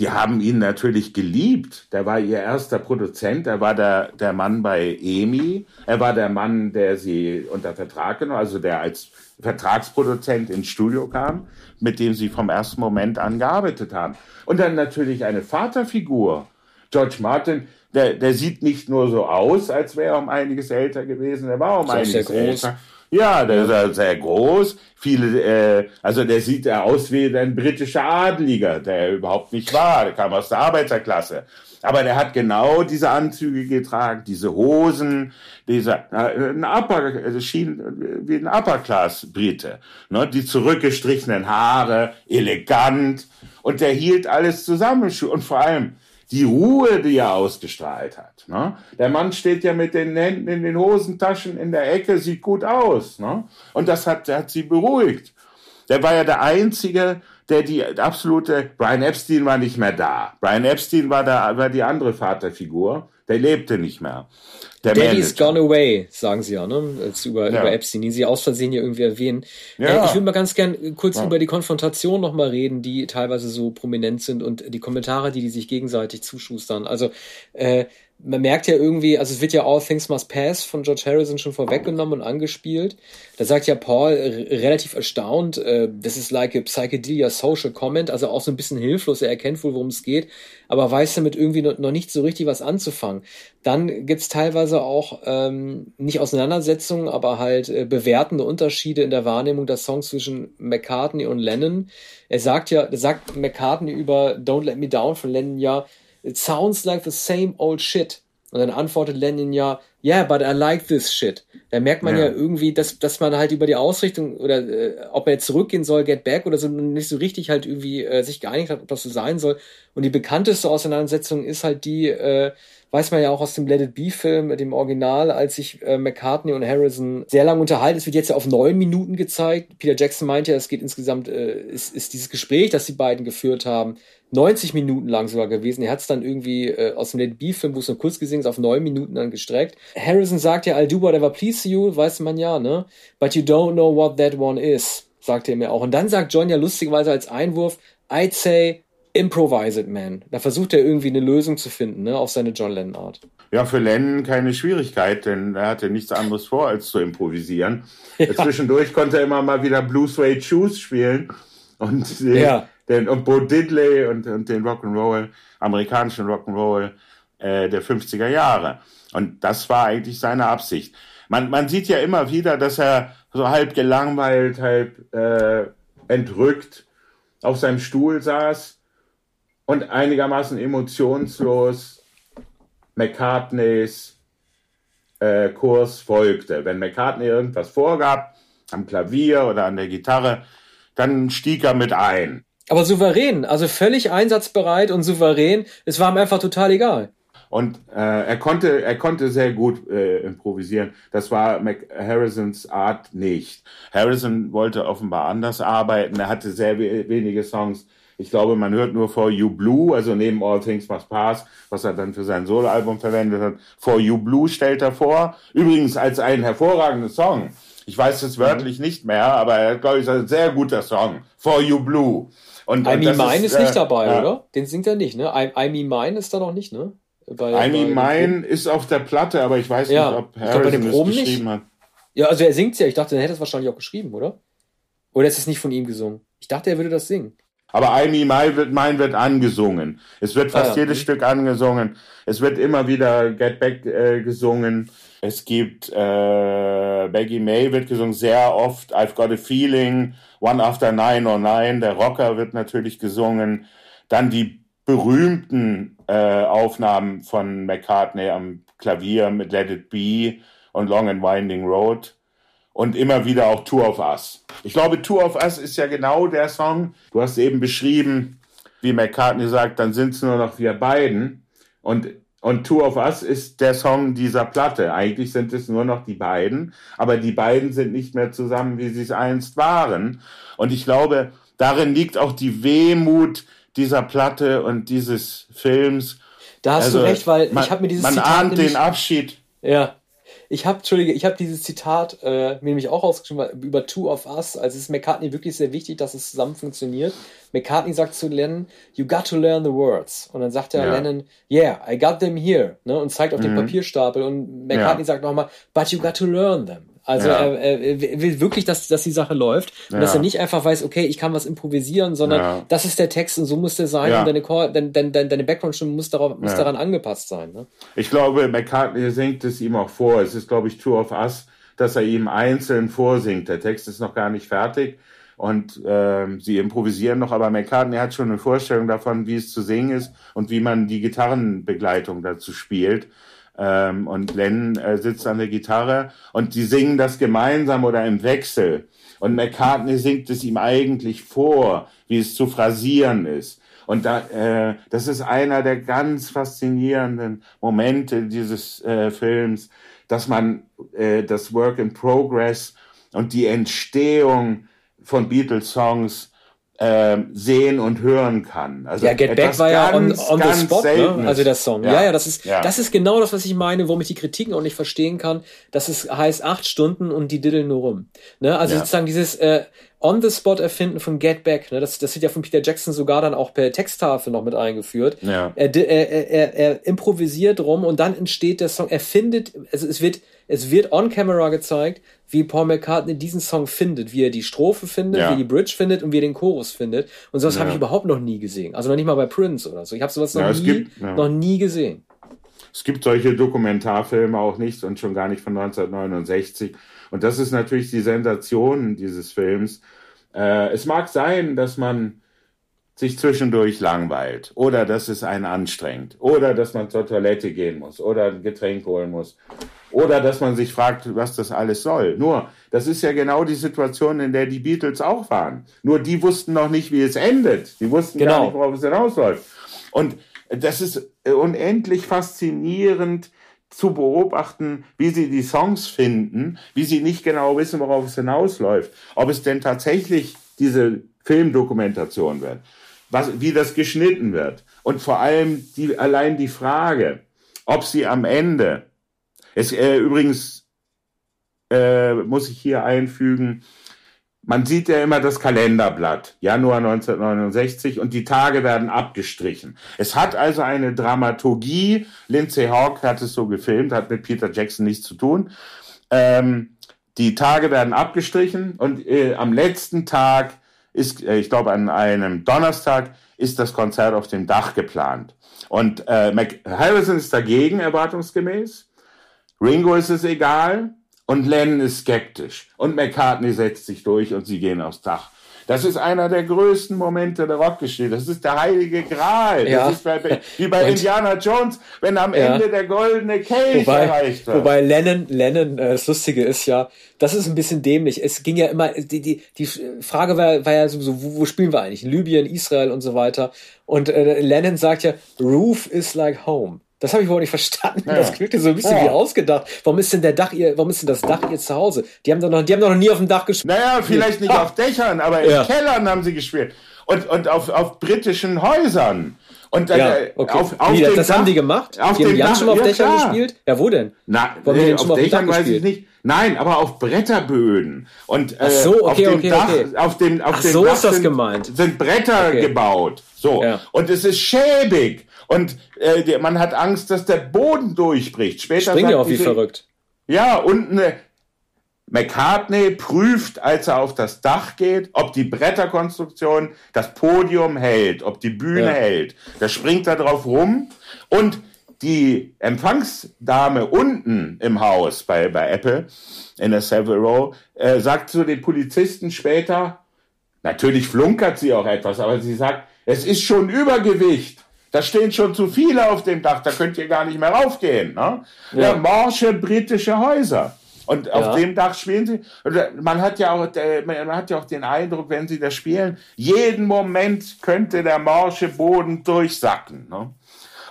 die haben ihn natürlich geliebt. Der war ihr erster Produzent, er war der, der Mann bei EMI, er war der Mann, der sie unter Vertrag genommen, also der als Vertragsproduzent ins Studio kam, mit dem sie vom ersten Moment an gearbeitet haben. Und dann natürlich eine Vaterfigur. George Martin, der, der sieht nicht nur so aus, als wäre er um einiges älter gewesen, er war um so einiges älter. Ja, der ist ja sehr groß. Viele, äh, also der sieht ja aus wie ein britischer Adliger, der überhaupt nicht war. Der kam aus der Arbeiterklasse. Aber der hat genau diese Anzüge getragen, diese Hosen, dieser, äh, ein Upper, also schien wie ein Upper-Class-Brite. Ne? Die zurückgestrichenen Haare, elegant. Und der hielt alles zusammen. Und vor allem, die Ruhe, die er ausgestrahlt hat. Ne? Der Mann steht ja mit den Händen in den Hosentaschen in der Ecke, sieht gut aus. Ne? Und das hat, hat sie beruhigt. Der war ja der Einzige, der die absolute, Brian Epstein war nicht mehr da. Brian Epstein war, da, war die andere Vaterfigur, der lebte nicht mehr. Der Daddy's Manager. gone away, sagen sie ja, ne? Als über, ja. über Epstein, die sie aus Versehen hier irgendwie erwähnen. Ja. Äh, ich will mal ganz gern kurz ja. über die Konfrontation nochmal reden, die teilweise so prominent sind und die Kommentare, die die sich gegenseitig zuschustern. Also, äh, man merkt ja irgendwie, also es wird ja All Things Must Pass von George Harrison schon vorweggenommen und angespielt. Da sagt ja Paul relativ erstaunt, äh, das ist like a psychedelia social comment, also auch so ein bisschen hilflos. Er erkennt wohl, worum es geht, aber weiß damit irgendwie noch, noch nicht so richtig was anzufangen. Dann gibt's teilweise auch ähm, nicht Auseinandersetzungen, aber halt äh, bewertende Unterschiede in der Wahrnehmung der Songs zwischen McCartney und Lennon. Er sagt ja, sagt McCartney über Don't Let Me Down von Lennon ja, It sounds like the same old shit. Und dann antwortet Lennon ja, yeah, but I like this shit. Da merkt man ja, ja irgendwie, dass, dass man halt über die Ausrichtung oder äh, ob er jetzt zurückgehen soll, Get Back oder so, nicht so richtig halt irgendwie äh, sich geeinigt hat, ob das so sein soll. Und die bekannteste Auseinandersetzung ist halt die, äh, weiß man ja auch aus dem Let It Be Film, dem Original, als sich äh, McCartney und Harrison sehr lange unterhalten. Es wird jetzt ja auf neun Minuten gezeigt. Peter Jackson meint ja, es geht insgesamt, äh, ist, ist dieses Gespräch, das die beiden geführt haben, 90 Minuten lang sogar gewesen. Er hat es dann irgendwie äh, aus dem Let It Be Film, wo es nur kurz gesehen ist, auf neun Minuten dann gestreckt. Harrison sagt ja, I'll do whatever please you, weiß man ja, ne? But you don't know what that one is, sagt er mir auch. Und dann sagt John ja lustigerweise als Einwurf, I'd say improvise it, man. Da versucht er irgendwie eine Lösung zu finden, ne, auf seine John Lennon Art. Ja, für Lennon keine Schwierigkeit, denn er hatte nichts anderes vor, als zu improvisieren. Ja. Zwischendurch konnte er immer mal wieder Blue Suede Shoes spielen und, den, ja. den, und Bo Diddley und, und den Rock'n'Roll, amerikanischen Rock'n'Roll äh, der 50er Jahre. Und das war eigentlich seine Absicht. Man, man sieht ja immer wieder, dass er so halb gelangweilt, halb äh, entrückt auf seinem Stuhl saß und einigermaßen emotionslos McCartneys äh, Kurs folgte. Wenn McCartney irgendwas vorgab, am Klavier oder an der Gitarre, dann stieg er mit ein. Aber souverän, also völlig einsatzbereit und souverän. Es war ihm einfach total egal. Und äh, er konnte, er konnte sehr gut äh, improvisieren. Das war Mac Harrisons Art nicht. Harrison wollte offenbar anders arbeiten. Er hatte sehr wenige Songs ich glaube, man hört nur For You Blue, also neben All Things Must Pass, was er dann für sein Soloalbum verwendet hat. For You Blue stellt er vor. Übrigens als einen hervorragenden Song. Ich weiß es wörtlich mhm. nicht mehr, aber er glaube ich, ist ein sehr guter Song. For You Blue. Und, I Me Mine ist, ist nicht äh, dabei, äh, oder? Den singt er nicht, ne? I, I Me Mine ist da noch nicht, ne? Bei, I Me Mine ist auf der Platte, aber ich weiß ja, nicht, ob Harrison es geschrieben nicht. hat. Ja, also er singt ja. Ich dachte, er hätte es wahrscheinlich auch geschrieben, oder? Oder ist es nicht von ihm gesungen? Ich dachte, er würde das singen. Aber I Me Mine wird, Mine wird angesungen. Es wird fast ah, jedes okay. Stück angesungen. Es wird immer wieder Get Back äh, gesungen. Es gibt äh, Maggie May wird gesungen sehr oft. I've Got a Feeling. One After Nine or Nine. Der Rocker wird natürlich gesungen. Dann die berühmten äh, Aufnahmen von McCartney am Klavier mit Let It Be und Long and Winding Road und immer wieder auch Tour of Us. Ich glaube, Tour of Us ist ja genau der Song. Du hast eben beschrieben, wie McCartney sagt, dann sind es nur noch wir beiden. Und, und Tour of Us ist der Song dieser Platte. Eigentlich sind es nur noch die beiden, aber die beiden sind nicht mehr zusammen, wie sie es einst waren. Und ich glaube, darin liegt auch die Wehmut dieser Platte und dieses Films. Da hast also, du recht, weil man, ich habe mir dieses Man Zitat ahnt den Abschied. Ja. Ich habe, Entschuldige, ich habe dieses Zitat äh, mir nämlich auch ausgeschrieben über Two of Us. Also es ist McCartney wirklich sehr wichtig, dass es zusammen funktioniert. McCartney sagt zu Lennon, you got to learn the words. Und dann sagt er ja. Lennon, yeah, I got them here. Ne? Und zeigt auf mhm. den Papierstapel. Und McCartney ja. sagt nochmal, but you got to learn them. Also ja. er, er, will wirklich, dass, dass die Sache läuft und ja. dass er nicht einfach weiß, okay, ich kann was improvisieren, sondern ja. das ist der Text und so muss der sein und deine, deine, deine, deine Background-Stimme muss, darauf, muss daran angepasst sein. Ne? Ich glaube, McCartney singt es ihm auch vor. Es ist, glaube ich, Tour of Us, dass er ihm einzeln vorsingt. Der Text ist noch gar nicht fertig und äh, sie improvisieren noch, aber McCartney hat schon eine Vorstellung davon, wie es zu singen ist und wie man die Gitarrenbegleitung dazu spielt. Ähm, und Len äh, sitzt an der Gitarre und die singen das gemeinsam oder im Wechsel. Und McCartney singt es ihm eigentlich vor, wie es zu phrasieren ist. Und da, äh, das ist einer der ganz faszinierenden Momente dieses äh, Films, dass man äh, das Work in Progress und die Entstehung von Beatles-Songs ähm, sehen und hören kann. Also ja, Get Back war ja on, on the spot, ne? also der Song. Ja, ja, ja das ist ja. das ist genau das, was ich meine, warum ich die Kritiken auch nicht verstehen kann. dass es heißt acht Stunden und die diddeln nur rum. Ne? Also ja. sozusagen dieses äh, on the spot erfinden von Get Back. Ne? Das, das wird ja von Peter Jackson sogar dann auch per Texttafel noch mit eingeführt. Ja. Er, er, er, er improvisiert rum und dann entsteht der Song. Er findet, also es wird es wird on camera gezeigt, wie Paul McCartney diesen Song findet, wie er die Strophe findet, ja. wie die Bridge findet und wie er den Chorus findet. Und sowas ja. habe ich überhaupt noch nie gesehen. Also noch nicht mal bei Prince oder so. Ich habe sowas noch, ja, nie, gibt, noch nie gesehen. Es gibt solche Dokumentarfilme auch nicht und schon gar nicht von 1969. Und das ist natürlich die Sensation dieses Films. Äh, es mag sein, dass man sich zwischendurch langweilt oder dass es einen anstrengt oder dass man zur Toilette gehen muss oder ein Getränk holen muss oder dass man sich fragt, was das alles soll. Nur, das ist ja genau die Situation, in der die Beatles auch waren. Nur die wussten noch nicht, wie es endet. Die wussten genau. gar nicht, worauf es hinausläuft. Und das ist unendlich faszinierend zu beobachten, wie sie die Songs finden, wie sie nicht genau wissen, worauf es hinausläuft. Ob es denn tatsächlich diese Filmdokumentation wird, was, wie das geschnitten wird. Und vor allem die, allein die Frage, ob sie am Ende es, äh, übrigens äh, muss ich hier einfügen, man sieht ja immer das Kalenderblatt, Januar 1969, und die Tage werden abgestrichen. Es hat also eine Dramaturgie. Lindsay Hawk hat es so gefilmt, hat mit Peter Jackson nichts zu tun. Ähm, die Tage werden abgestrichen und äh, am letzten Tag ist, äh, ich glaube an einem Donnerstag, ist das Konzert auf dem Dach geplant. Und äh, Harrison ist dagegen, erwartungsgemäß. Ringo ist es egal und Lennon ist skeptisch und McCartney setzt sich durch und sie gehen aufs Dach. Das ist einer der größten Momente der Rockgeschichte. Das ist der heilige Gral. Ja. Das ist bei, wie bei Indiana Jones, wenn am ja. Ende der goldene Kelch wobei, erreicht wird. Wobei Lennon, Lennon, äh, das Lustige ist ja, das ist ein bisschen dämlich. Es ging ja immer, die, die, die Frage war, war ja so, wo, wo spielen wir eigentlich? Libyen, Israel und so weiter. Und äh, Lennon sagt ja, Roof is like home. Das habe ich wohl nicht verstanden. Ja. Das klingt so ein bisschen ja. wie ausgedacht. Warum ist denn der Dach ihr, warum ist denn das Dach ihr Zuhause? Die haben doch noch, die haben doch noch nie auf dem Dach gespielt. Naja, vielleicht nicht ah. auf Dächern, aber in Kellern haben sie gespielt. Und, und auf, auf britischen Häusern. Und ja, okay. auf, auf Wie, das Dach, haben die gemacht? Auf die haben Dach, schon mal auf ja, Dächern klar. gespielt? Ja, wo denn? Na, nee, auf Dächern weiß ich nicht. Nein, aber auf Bretterböden. Und Ach so, okay, auf dem okay, Dach, okay. auf dem, auf Ach, dem so Dach ist das sind, gemeint. sind Bretter okay. gebaut. So. Ja. Und es ist schäbig. Und äh, man hat Angst, dass der Boden durchbricht. Später Springen ja auch wie verrückt. Ja, und eine McCartney prüft, als er auf das Dach geht, ob die Bretterkonstruktion das Podium hält, ob die Bühne ja. hält. Da springt er drauf rum und die Empfangsdame unten im Haus bei, bei Apple in der Savile Row äh, sagt zu den Polizisten später, natürlich flunkert sie auch etwas, aber sie sagt, es ist schon Übergewicht. Da stehen schon zu viele auf dem Dach, da könnt ihr gar nicht mehr raufgehen. Ne? Ja. ja morsche britische Häuser. Und ja. auf dem Dach spielen sie. Man hat ja auch, man hat ja auch den Eindruck, wenn sie das spielen, jeden Moment könnte der morsche Boden durchsacken. Ne?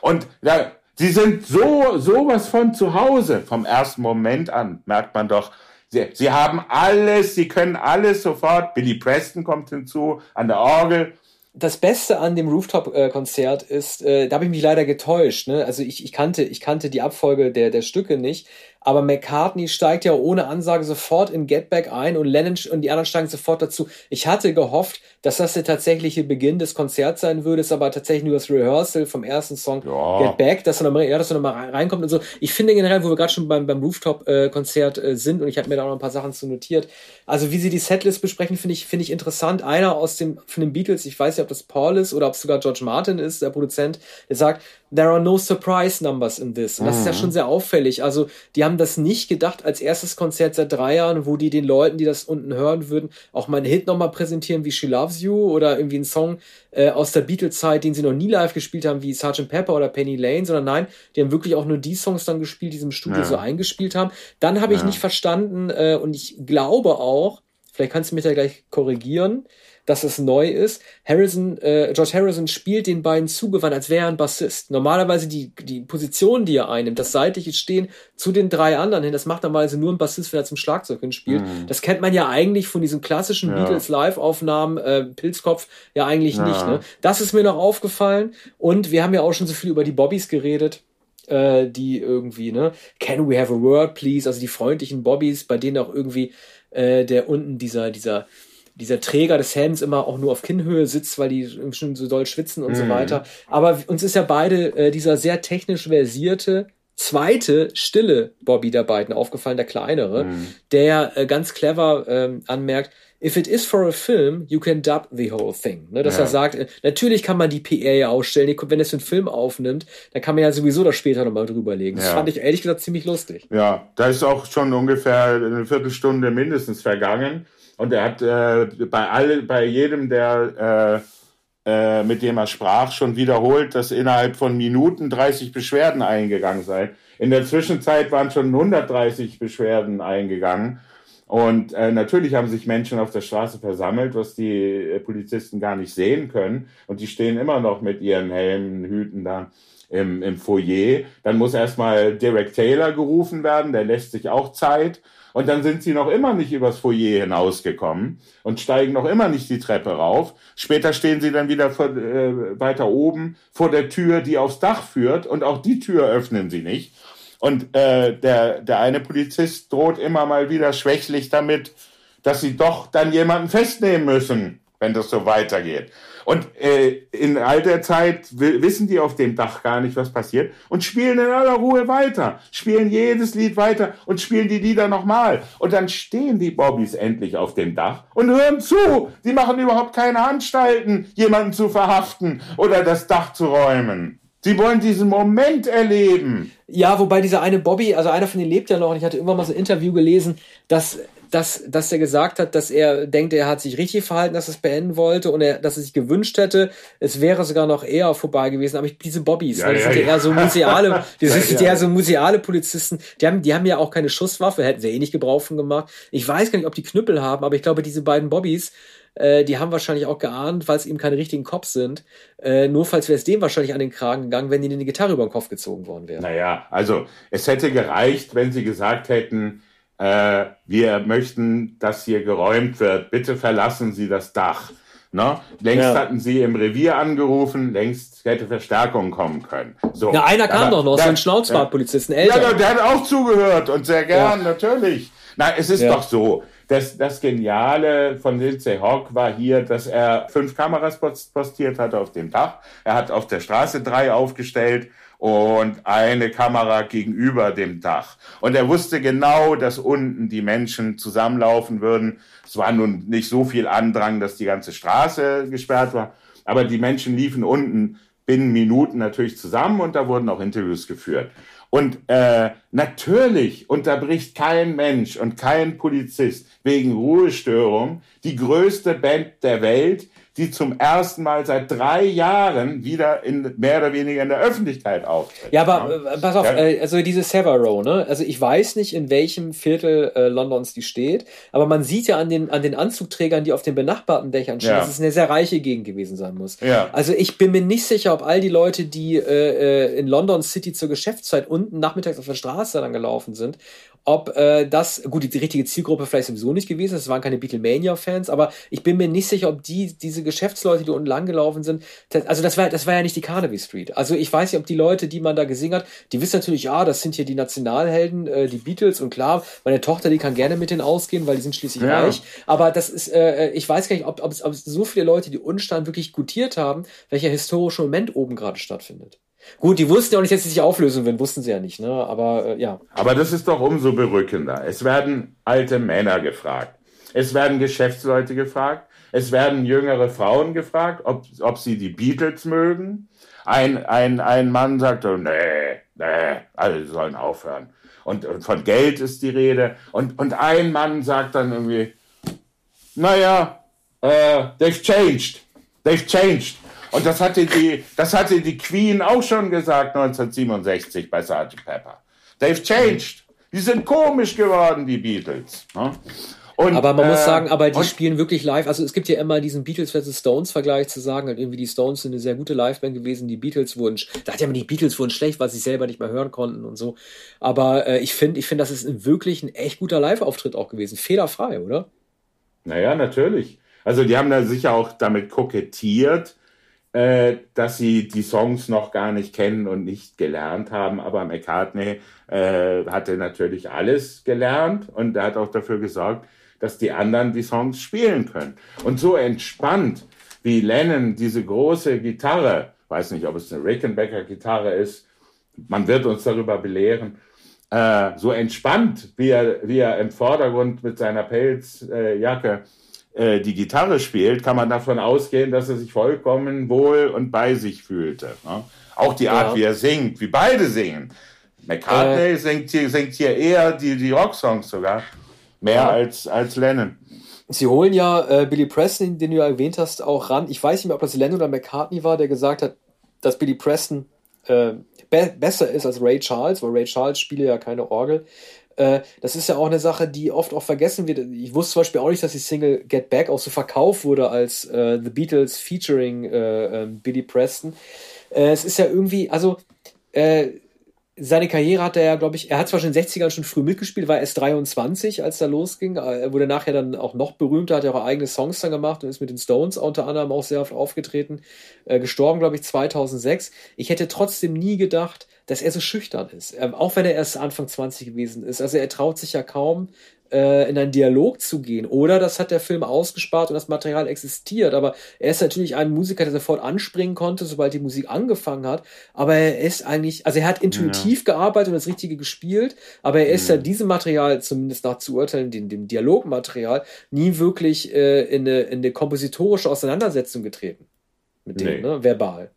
Und ja, sie sind so sowas von zu Hause vom ersten Moment an, merkt man doch. Sie, sie haben alles, sie können alles sofort. Billy Preston kommt hinzu an der Orgel das Beste an dem Rooftop-Konzert ist, äh, da habe ich mich leider getäuscht. Ne? Also ich, ich kannte, ich kannte die Abfolge der, der Stücke nicht, aber McCartney steigt ja ohne Ansage sofort in Get Back ein und Lennon und die anderen steigen sofort dazu. Ich hatte gehofft, dass das der tatsächliche Beginn des Konzerts sein würde, ist aber tatsächlich nur das Rehearsal vom ersten Song ja. Get Back, dass er nochmal, ja, dass er nochmal reinkommt und so. Ich finde generell, wo wir gerade schon beim, beim Rooftop-Konzert äh, sind und ich habe mir da auch noch ein paar Sachen zu notiert. Also wie sie die Setlist besprechen, finde ich, finde ich interessant. Einer aus dem, von den Beatles, ich weiß nicht, ob das Paul ist oder ob es sogar George Martin ist, der Produzent, der sagt, there are no surprise numbers in this. Und das mhm. ist ja mhm. schon sehr auffällig. Also, die haben das nicht gedacht als erstes Konzert seit drei Jahren, wo die den Leuten, die das unten hören würden, auch mal einen Hit nochmal präsentieren wie She Loves You oder irgendwie einen Song äh, aus der Beatles-Zeit, den sie noch nie live gespielt haben, wie Sgt. Pepper oder Penny Lane, sondern nein, die haben wirklich auch nur die Songs dann gespielt, die sie im Studio ja. so eingespielt haben. Dann habe ich nicht verstanden äh, und ich glaube auch, vielleicht kannst du mich da gleich korrigieren, dass es neu ist. Harrison, äh, George Harrison spielt den beiden zugewandt, als wäre er ein Bassist. Normalerweise die, die Position, die er einnimmt, das seitliche Stehen zu den drei anderen hin, das macht normalerweise nur ein Bassist, wenn er zum Schlagzeug hinspielt. Mhm. Das kennt man ja eigentlich von diesen klassischen ja. Beatles Live-Aufnahmen, äh, Pilzkopf, ja eigentlich ja. nicht. Ne? Das ist mir noch aufgefallen und wir haben ja auch schon so viel über die Bobbys geredet äh, die irgendwie, ne, can we have a word, please, also die freundlichen Bobbys, bei denen auch irgendwie äh, der unten dieser, dieser dieser Träger des Helms immer auch nur auf Kinnhöhe sitzt, weil die schon so doll schwitzen und mhm. so weiter. Aber uns ist ja beide äh, dieser sehr technisch versierte zweite stille Bobby der beiden aufgefallen, der kleinere, mhm. der äh, ganz clever ähm, anmerkt, if it is for a film, you can dub the whole thing. Ne, dass ja. er sagt, äh, natürlich kann man die PR ja ausstellen, wenn es einen Film aufnimmt, dann kann man ja sowieso das später nochmal drüberlegen. Das ja. fand ich ehrlich gesagt ziemlich lustig. Ja, da ist auch schon ungefähr eine Viertelstunde mindestens vergangen. Und er hat äh, bei alle, bei jedem, der äh, äh, mit dem er sprach, schon wiederholt, dass innerhalb von Minuten 30 Beschwerden eingegangen seien. In der Zwischenzeit waren schon 130 Beschwerden eingegangen. Und äh, natürlich haben sich Menschen auf der Straße versammelt, was die äh, Polizisten gar nicht sehen können. Und die stehen immer noch mit ihren Helmen, Hüten da im, im Foyer. Dann muss erstmal Derek Taylor gerufen werden, der lässt sich auch Zeit. Und dann sind sie noch immer nicht übers Foyer hinausgekommen und steigen noch immer nicht die Treppe rauf. Später stehen sie dann wieder vor, äh, weiter oben vor der Tür, die aufs Dach führt und auch die Tür öffnen sie nicht. Und äh, der, der eine Polizist droht immer mal wieder schwächlich damit, dass sie doch dann jemanden festnehmen müssen, wenn das so weitergeht. Und äh, in all der Zeit wissen die auf dem Dach gar nicht, was passiert und spielen in aller Ruhe weiter, spielen jedes Lied weiter und spielen die Lieder nochmal. Und dann stehen die Bobbys endlich auf dem Dach und hören zu. Die machen überhaupt keine Anstalten, jemanden zu verhaften oder das Dach zu räumen. Sie wollen diesen Moment erleben. Ja, wobei dieser eine Bobby, also einer von denen lebt ja noch und ich hatte irgendwann mal so ein Interview gelesen, dass dass, dass er gesagt hat, dass er denkt, er hat sich richtig verhalten, dass er es beenden wollte und er, dass er sich gewünscht hätte, es wäre sogar noch eher vorbei gewesen. Aber ich, diese Bobbys, ja, weil die ja, sind ja, eher so museale, die sind ja, eher so museale Polizisten, die haben, die haben ja auch keine Schusswaffe, hätten sie eh nicht Gebrauch von gemacht. Ich weiß gar nicht, ob die Knüppel haben, aber ich glaube, diese beiden Bobbys, äh, die haben wahrscheinlich auch geahnt, weil es eben keine richtigen Cops sind. Äh, nur falls wäre es dem wahrscheinlich an den Kragen gegangen, wenn ihnen eine Gitarre über den Kopf gezogen worden wäre. Naja, also es hätte gereicht, wenn sie gesagt hätten, äh, wir möchten, dass hier geräumt wird, bitte verlassen Sie das Dach. Ne? Längst ja. hatten sie im Revier angerufen, längst hätte Verstärkung kommen können. So. Ja, einer kam doch noch, der, so ein Schnauzbartpolizisten, älter. Ja, der hat auch zugehört und sehr gern, ja. natürlich. Na, es ist ja. doch so. Das, das Geniale von Lindsay Hawk war hier, dass er fünf Kameras postiert hat auf dem Dach. Er hat auf der Straße drei aufgestellt und eine Kamera gegenüber dem Dach. Und er wusste genau, dass unten die Menschen zusammenlaufen würden. Es war nun nicht so viel Andrang, dass die ganze Straße gesperrt war, aber die Menschen liefen unten binnen Minuten natürlich zusammen und da wurden auch Interviews geführt. Und äh, natürlich unterbricht kein Mensch und kein Polizist wegen Ruhestörung die größte Band der Welt, die zum ersten Mal seit drei Jahren wieder in mehr oder weniger in der Öffentlichkeit auftritt. Ja, aber äh, pass auf, ja. äh, also diese Severo, ne? Also ich weiß nicht, in welchem Viertel äh, Londons die steht, aber man sieht ja an den an den Anzugträgern, die auf den benachbarten Dächern stehen, ja. dass es eine sehr reiche Gegend gewesen sein muss. Ja. Also ich bin mir nicht sicher, ob all die Leute, die äh, äh in London City zur Geschäftszeit unten nachmittags auf der Straße dann gelaufen sind, ob äh, das, gut, die richtige Zielgruppe vielleicht sowieso nicht gewesen ist, es waren keine Beatlemania-Fans, aber ich bin mir nicht sicher, ob die, diese Geschäftsleute, die unten lang gelaufen sind, das, also das war, das war ja nicht die Carnaby Street. Also ich weiß nicht, ob die Leute, die man da gesehen hat, die wissen natürlich, ja, das sind hier die Nationalhelden, äh, die Beatles und klar, meine Tochter, die kann gerne mit denen ausgehen, weil die sind schließlich ja. reich, aber das ist, äh, ich weiß gar nicht, ob, ob, es, ob es so viele Leute, die unten standen, wirklich gutiert haben, welcher historische Moment oben gerade stattfindet. Gut, die wussten ja auch nicht, dass sie sich auflösen würden, wussten sie ja nicht, ne? Aber äh, ja. Aber das ist doch umso berückender. Es werden alte Männer gefragt. Es werden Geschäftsleute gefragt. Es werden jüngere Frauen gefragt, ob, ob sie die Beatles mögen. Ein, ein, ein Mann sagt, oh, nee, nee, alle sollen aufhören. Und, und von Geld ist die Rede. Und, und ein Mann sagt dann irgendwie, naja, uh, they've changed. They've changed. Und das hatte die, das hatte die Queen auch schon gesagt 1967 bei Sgt. Pepper. They've changed. Die sind komisch geworden, die Beatles. Ne? Und, aber man äh, muss sagen, aber die spielen wirklich live. Also es gibt ja immer diesen Beatles vs. Stones Vergleich zu sagen, halt irgendwie die Stones sind eine sehr gute Liveband gewesen, die Beatles wurden, da hat ja immer die Beatles wurden schlecht, weil sie selber nicht mehr hören konnten und so. Aber äh, ich finde, ich finde, das ist wirklich ein echt guter Live-Auftritt auch gewesen, fehlerfrei, oder? Naja, natürlich. Also die haben da sicher auch damit kokettiert, äh, dass sie die Songs noch gar nicht kennen und nicht gelernt haben. Aber McCartney äh, hatte natürlich alles gelernt und er hat auch dafür gesorgt, dass die anderen die Songs spielen können. Und so entspannt, wie Lennon diese große Gitarre, weiß nicht, ob es eine Rickenbacker Gitarre ist, man wird uns darüber belehren, äh, so entspannt, wie er, wie er im Vordergrund mit seiner Pelzjacke äh, die Gitarre spielt, kann man davon ausgehen, dass er sich vollkommen wohl und bei sich fühlte. Ne? Auch die Art, ja. wie er singt, wie beide singen. McCartney äh, singt, hier, singt hier eher die, die Rocksongs sogar, mehr ja. als, als Lennon. Sie holen ja äh, Billy Preston, den du ja erwähnt hast, auch ran. Ich weiß nicht mehr, ob das Lennon oder McCartney war, der gesagt hat, dass Billy Preston äh, be besser ist als Ray Charles, weil Ray Charles spiele ja keine Orgel. Äh, das ist ja auch eine Sache, die oft auch vergessen wird. Ich wusste zum Beispiel auch nicht, dass die Single Get Back auch so verkauft wurde als äh, The Beatles featuring äh, ähm, Billy Preston. Äh, es ist ja irgendwie, also äh, seine Karriere hat er ja, glaube ich, er hat zwar schon in den 60ern schon früh mitgespielt, war erst 23, als er losging. Er wurde nachher dann auch noch berühmter, hat ja auch eigene Songs dann gemacht und ist mit den Stones unter anderem auch sehr oft aufgetreten. Äh, gestorben, glaube ich, 2006. Ich hätte trotzdem nie gedacht, dass er so schüchtern ist. Ähm, auch wenn er erst Anfang 20 gewesen ist. Also er traut sich ja kaum, äh, in einen Dialog zu gehen. Oder das hat der Film ausgespart und das Material existiert. Aber er ist natürlich ein Musiker, der sofort anspringen konnte, sobald die Musik angefangen hat. Aber er ist eigentlich, also er hat intuitiv ja. gearbeitet und das Richtige gespielt. Aber er ist mhm. ja diesem Material, zumindest nach zu urteilen, dem, dem Dialogmaterial, nie wirklich äh, in, eine, in eine kompositorische Auseinandersetzung getreten. Mit dem, nee. ne, verbal.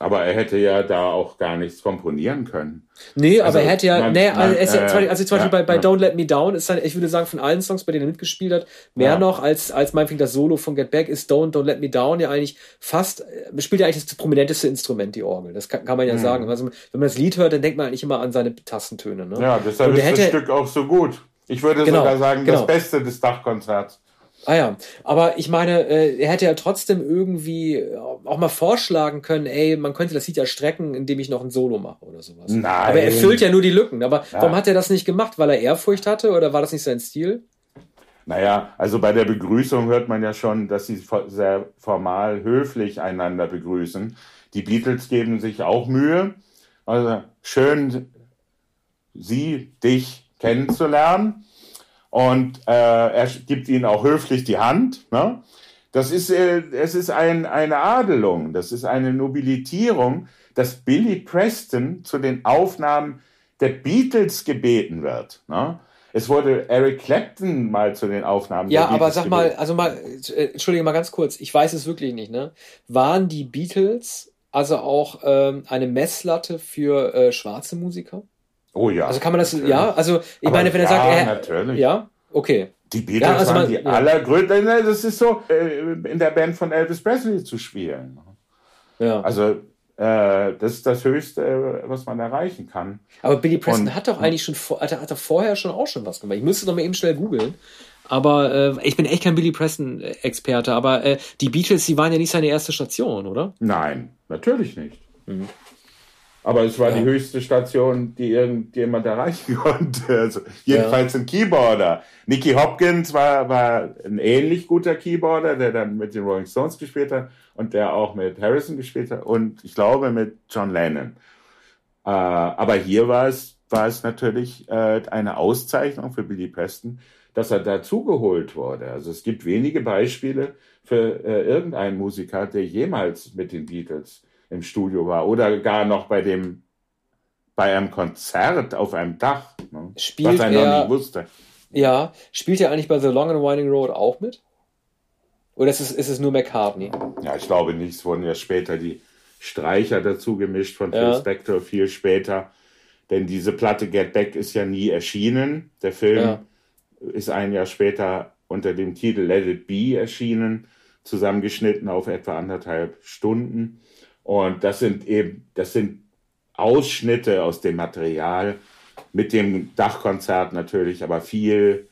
Aber er hätte ja da auch gar nichts komponieren können. Nee, also, aber er hätte ja, man, nee, also, man, äh, also zum Beispiel ja, bei, bei ja. Don't Let Me Down ist dann, ich würde sagen, von allen Songs, bei denen er mitgespielt hat, mehr ja. noch als, als meinetwegen das Solo von Get Back ist Don't, Don't Let Me Down ja eigentlich fast, äh, spielt ja eigentlich das prominenteste Instrument, die Orgel. Das kann, kann man ja mhm. sagen. Also, wenn man das Lied hört, dann denkt man eigentlich immer an seine Tastentöne. Ne? Ja, deshalb ist hätte, das Stück auch so gut. Ich würde genau, sogar sagen, genau. das Beste des Dachkonzerts. Ah ja, aber ich meine, äh, er hätte ja trotzdem irgendwie auch mal vorschlagen können, ey, man könnte das Lied ja strecken, indem ich noch ein Solo mache oder sowas. Nein. Aber er füllt ja nur die Lücken. Aber ja. warum hat er das nicht gemacht? Weil er Ehrfurcht hatte oder war das nicht sein Stil? Naja, also bei der Begrüßung hört man ja schon, dass sie sehr formal höflich einander begrüßen. Die Beatles geben sich auch Mühe. Also schön, sie, dich kennenzulernen und äh, er gibt ihnen auch höflich die Hand. Ne? Das ist, äh, es ist ein, eine Adelung, das ist eine Nobilitierung, dass Billy Preston zu den Aufnahmen der Beatles gebeten wird. Ne? Es wurde Eric Clapton mal zu den Aufnahmen. Ja, aber sag mal, also mal, äh, entschuldige mal ganz kurz, ich weiß es wirklich nicht, ne? Waren die Beatles also auch ähm, eine Messlatte für äh, schwarze Musiker? Oh ja. Also kann man das, natürlich. ja, also ich Aber meine, wenn er sagt, er, natürlich. ja, okay. Die Beatles ja, also waren man, die ja. allergrößten, das ist so, äh, in der Band von Elvis Presley zu spielen. Ja. Also äh, das ist das Höchste, was man erreichen kann. Aber Billy Preston und, hat doch eigentlich schon, hat er vorher schon auch schon was gemacht. Ich müsste noch mal eben schnell googeln. Aber äh, ich bin echt kein Billy Preston-Experte, aber äh, die Beatles, die waren ja nicht seine erste Station, oder? Nein, natürlich nicht. Mhm. Aber es war ja. die höchste Station, die irgendjemand erreichen konnte. Also jedenfalls ja. ein Keyboarder. Nicky Hopkins war, war ein ähnlich guter Keyboarder, der dann mit den Rolling Stones gespielt hat und der auch mit Harrison gespielt hat und ich glaube mit John Lennon. Äh, aber hier war es, war es natürlich äh, eine Auszeichnung für Billy Preston, dass er dazugeholt wurde. Also es gibt wenige Beispiele für äh, irgendeinen Musiker, der jemals mit den Beatles im Studio war oder gar noch bei dem bei einem Konzert auf einem Dach, ne? Spielt was er, noch nie wusste. Ja, spielt er eigentlich bei The Long and Winding Road auch mit? Oder ist es, ist es nur McCartney? Ja, ich glaube nicht. Es wurden ja später die Streicher dazu gemischt von Phil ja. Spector, viel später. Denn diese Platte Get Back ist ja nie erschienen. Der Film ja. ist ein Jahr später unter dem Titel Let It Be erschienen, zusammengeschnitten auf etwa anderthalb Stunden. Und das sind eben, das sind Ausschnitte aus dem Material mit dem Dachkonzert natürlich, aber viel,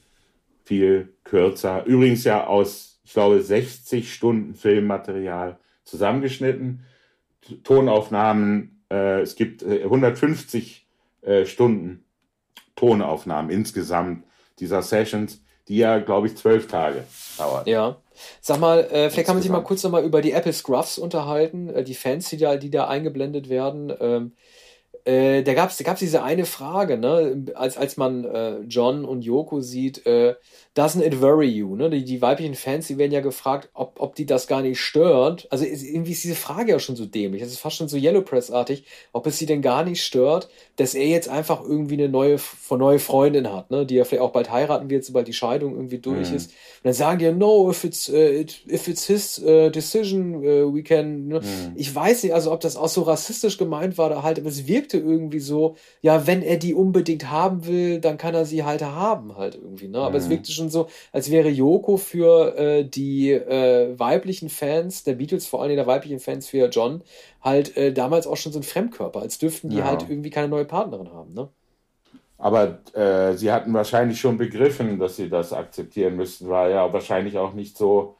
viel kürzer. Übrigens ja aus, ich glaube, 60 Stunden Filmmaterial zusammengeschnitten. Tonaufnahmen, äh, es gibt 150 äh, äh, Stunden Tonaufnahmen insgesamt dieser Sessions, die ja, glaube ich, zwölf Tage dauert. Ja. Sag mal, äh, vielleicht kann man sich mal kurz nochmal über die Apple Scruffs unterhalten, äh, die Fans, die da, die da eingeblendet werden. Ähm, äh, da gab es da gab's diese eine Frage, ne, als, als man äh, John und Yoko sieht, äh, doesn't it worry you? Ne? Die, die weiblichen Fans, die werden ja gefragt, ob, ob die das gar nicht stört. Also ist, irgendwie ist diese Frage ja schon so dämlich. Das ist fast schon so Yellow Press-artig, ob es sie denn gar nicht stört, dass er jetzt einfach irgendwie eine neue, neue Freundin hat, ne? die er vielleicht auch bald heiraten wird, sobald die Scheidung irgendwie durch mhm. ist. Und dann sagen die ja, no, if it's, uh, it, if it's his uh, decision, uh, we can. Ne? Mhm. Ich weiß nicht, also ob das auch so rassistisch gemeint war oder halt, aber es wirkte irgendwie so, ja, wenn er die unbedingt haben will, dann kann er sie halt haben, halt irgendwie. Ne? Aber mhm. es wirkte schon so, als wäre Yoko für äh, die äh, weiblichen Fans der Beatles, vor allem der weiblichen Fans für John, halt äh, damals auch schon so ein Fremdkörper, als dürften die ja. halt irgendwie keine neue Partnerin haben, ne? Aber äh, sie hatten wahrscheinlich schon begriffen, dass sie das akzeptieren müssten. War ja wahrscheinlich auch nicht so,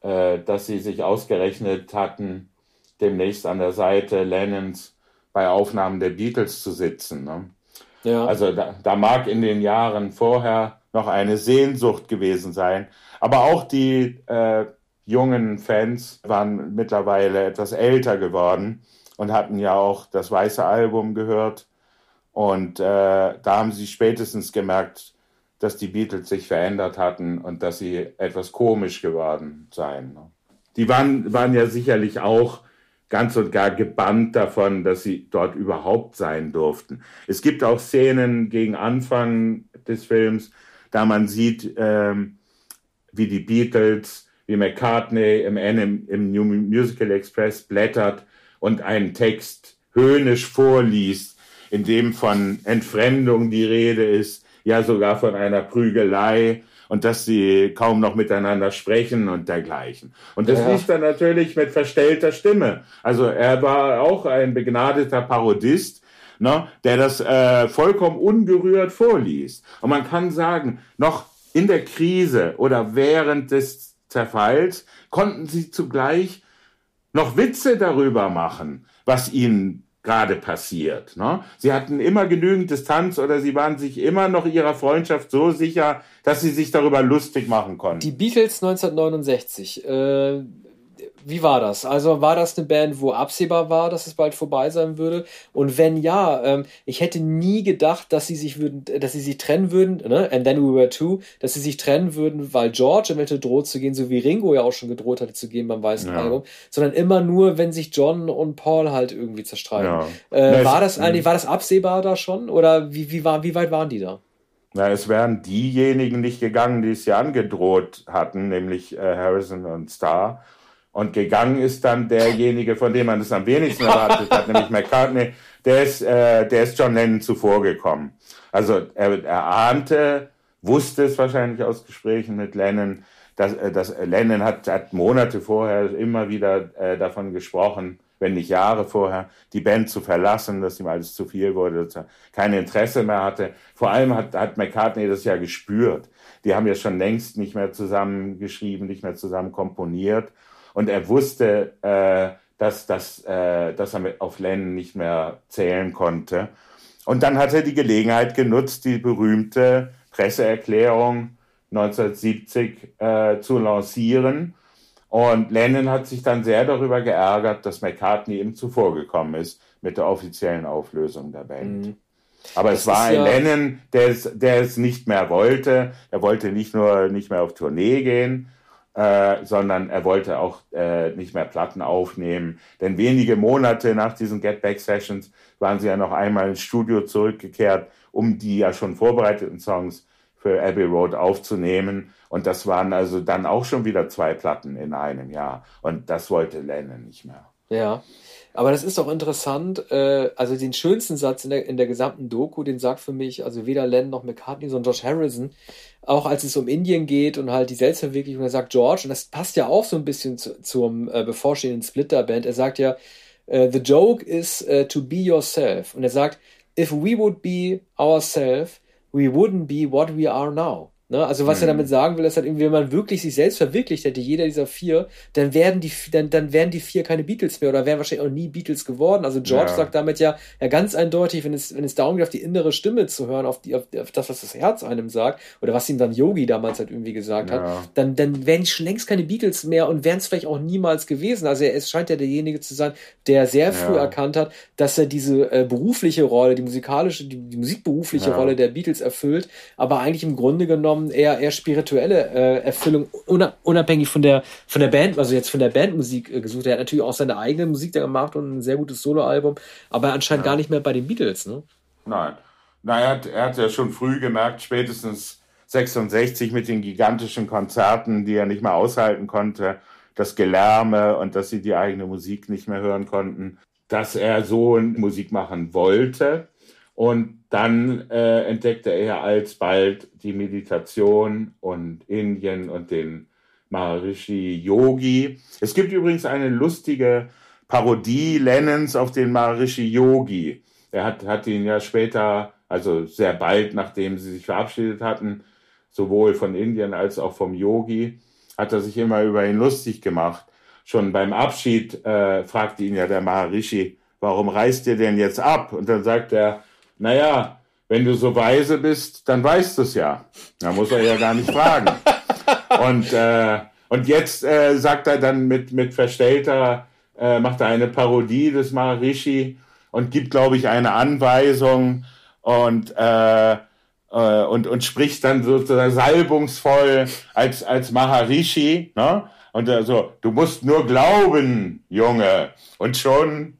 äh, dass sie sich ausgerechnet hatten, demnächst an der Seite Lennons bei Aufnahmen der Beatles zu sitzen. Ne? Ja. Also da, da mag in den Jahren vorher noch eine Sehnsucht gewesen sein. Aber auch die äh, jungen Fans waren mittlerweile etwas älter geworden und hatten ja auch das weiße Album gehört. Und äh, da haben sie spätestens gemerkt, dass die Beatles sich verändert hatten und dass sie etwas komisch geworden seien. Die waren, waren ja sicherlich auch ganz und gar gebannt davon, dass sie dort überhaupt sein durften. Es gibt auch Szenen gegen Anfang des Films, da man sieht, ähm, wie die Beatles, wie McCartney im, im, im New Musical Express blättert und einen Text höhnisch vorliest, in dem von Entfremdung die Rede ist, ja sogar von einer Prügelei und dass sie kaum noch miteinander sprechen und dergleichen. Und das ja. liest er natürlich mit verstellter Stimme. Also er war auch ein begnadeter Parodist, ne, der das äh, vollkommen ungerührt vorliest. Und man kann sagen, noch in der Krise oder während des Zerfalls konnten sie zugleich noch Witze darüber machen, was ihnen gerade passiert. Ne? Sie hatten immer genügend Distanz oder sie waren sich immer noch ihrer Freundschaft so sicher, dass sie sich darüber lustig machen konnten. Die Beatles 1969. Äh, wie war das? Also war das eine Band, wo absehbar war, dass es bald vorbei sein würde? Und wenn ja, ähm, ich hätte nie gedacht, dass sie sich würden, dass sie sich trennen würden, ne? And then we were two, dass sie sich trennen würden, weil George eventuell droht zu gehen, so wie Ringo ja auch schon gedroht hatte zu gehen beim Weißen ja. Album, sondern immer nur, wenn sich John und Paul halt irgendwie zerstreiten. Ja. Äh, war das eigentlich, war das absehbar da schon? Oder wie, wie war, wie weit waren die da? Na, es wären diejenigen nicht gegangen, die es ja angedroht hatten, nämlich äh, Harrison und Starr. Und gegangen ist dann derjenige, von dem man es am wenigsten erwartet hat, nämlich McCartney, der ist, äh, der ist John Lennon zuvorgekommen. Also er, er ahnte, wusste es wahrscheinlich aus Gesprächen mit Lennon, dass, äh, dass Lennon hat, hat Monate vorher immer wieder äh, davon gesprochen, wenn nicht Jahre vorher, die Band zu verlassen, dass ihm alles zu viel wurde, dass er kein Interesse mehr hatte. Vor allem hat, hat McCartney das ja gespürt. Die haben ja schon längst nicht mehr zusammen geschrieben, nicht mehr zusammen komponiert. Und er wusste, äh, dass, dass, äh, dass er auf Lennon nicht mehr zählen konnte. Und dann hat er die Gelegenheit genutzt, die berühmte Presseerklärung 1970 äh, zu lancieren und Lennon hat sich dann sehr darüber geärgert, dass McCartney ihm zuvorgekommen ist mit der offiziellen Auflösung der Band. Mhm. Aber das es war ein ja Lennon, der es, der es nicht mehr wollte. Er wollte nicht nur nicht mehr auf Tournee gehen, äh, sondern er wollte auch äh, nicht mehr Platten aufnehmen. Denn wenige Monate nach diesen Get Back Sessions waren sie ja noch einmal ins Studio zurückgekehrt, um die ja schon vorbereiteten Songs für Abbey Road aufzunehmen. Und das waren also dann auch schon wieder zwei Platten in einem Jahr. Und das wollte Lennon nicht mehr. Ja. Aber das ist auch interessant. Äh, also den schönsten Satz in der, in der gesamten Doku, den sagt für mich also weder Lennon noch McCartney, sondern Josh Harrison. Auch als es um Indien geht und halt die Selbstverwirklichung, er sagt George, und das passt ja auch so ein bisschen zu, zum äh, bevorstehenden Splitter-Band. Er sagt ja, uh, the joke is uh, to be yourself. Und er sagt, if we would be ourselves, we wouldn't be what we are now. Ne? Also was mhm. er damit sagen will, ist halt irgendwie, wenn man wirklich sich selbst verwirklicht hätte, jeder dieser vier, dann werden die, dann, dann wären die vier keine Beatles mehr oder wären wahrscheinlich auch nie Beatles geworden. Also George ja. sagt damit ja, ja ganz eindeutig, wenn es, wenn es darum geht, auf die innere Stimme zu hören, auf, die, auf, auf das, was das Herz einem sagt, oder was ihm dann Yogi damals halt irgendwie gesagt ja. hat, dann, dann wären schon längst keine Beatles mehr und wären es vielleicht auch niemals gewesen. Also er, es scheint ja derjenige zu sein, der sehr früh ja. erkannt hat, dass er diese äh, berufliche Rolle, die musikalische, die, die musikberufliche Rolle der Beatles erfüllt, aber eigentlich im Grunde genommen genommen eher, eher spirituelle äh, Erfüllung, unabhängig von der, von der Band, also jetzt von der Bandmusik äh, gesucht. Er hat natürlich auch seine eigene Musik da gemacht und ein sehr gutes Soloalbum, aber anscheinend ja. gar nicht mehr bei den Beatles, ne? Nein. Nein, er hat, er hat ja schon früh gemerkt, spätestens 66 mit den gigantischen Konzerten, die er nicht mehr aushalten konnte, das Gelärme und dass sie die eigene Musik nicht mehr hören konnten, dass er so Musik machen wollte. Und dann äh, entdeckte er alsbald die Meditation und Indien und den Maharishi Yogi. Es gibt übrigens eine lustige Parodie Lennons auf den Maharishi Yogi. Er hat, hat ihn ja später, also sehr bald nachdem sie sich verabschiedet hatten, sowohl von Indien als auch vom Yogi, hat er sich immer über ihn lustig gemacht. Schon beim Abschied äh, fragte ihn ja der Maharishi, warum reist ihr denn jetzt ab? Und dann sagt er, naja, wenn du so weise bist, dann weißt du es ja. Da muss er ja gar nicht fragen. Und, äh, und jetzt äh, sagt er dann mit, mit verstellter, äh, macht er eine Parodie des Maharishi und gibt, glaube ich, eine Anweisung und, äh, äh, und, und spricht dann sozusagen salbungsvoll als, als Maharishi. Ne? Und äh, so, du musst nur glauben, Junge. Und schon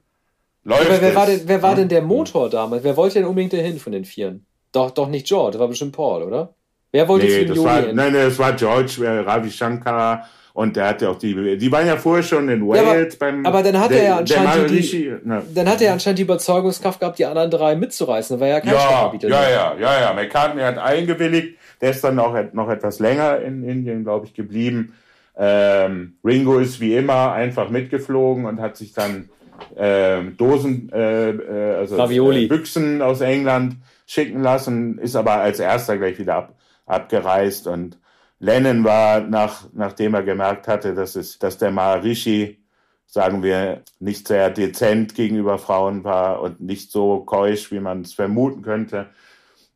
Läuft Aber wer, war denn, wer war denn der Motor damals? Wer wollte denn unbedingt dahin von den Vieren? Doch, doch nicht George, das war bestimmt Paul, oder? Wer wollte nee, zu den war, Nein, nein, das war George, äh, Ravi Shankar und der hatte auch die, die waren ja vorher schon in Wales ja, aber, beim. Aber dann hat der, er ja anscheinend die, ne. dann hat er anscheinend die Überzeugungskraft gehabt, die anderen drei mitzureißen. Das war ja kein ja, ja, ja, ja, ja. McCartney hat eingewilligt. Der ist dann auch noch etwas länger in Indien, glaube ich, geblieben. Ähm, Ringo ist wie immer einfach mitgeflogen und hat sich dann äh, Dosen, äh, also Ravioli. Äh, Büchsen aus England schicken lassen, ist aber als erster gleich wieder ab, abgereist und Lennon war, nach, nachdem er gemerkt hatte, dass, es, dass der Maharishi, sagen wir, nicht sehr dezent gegenüber Frauen war und nicht so keusch, wie man es vermuten könnte.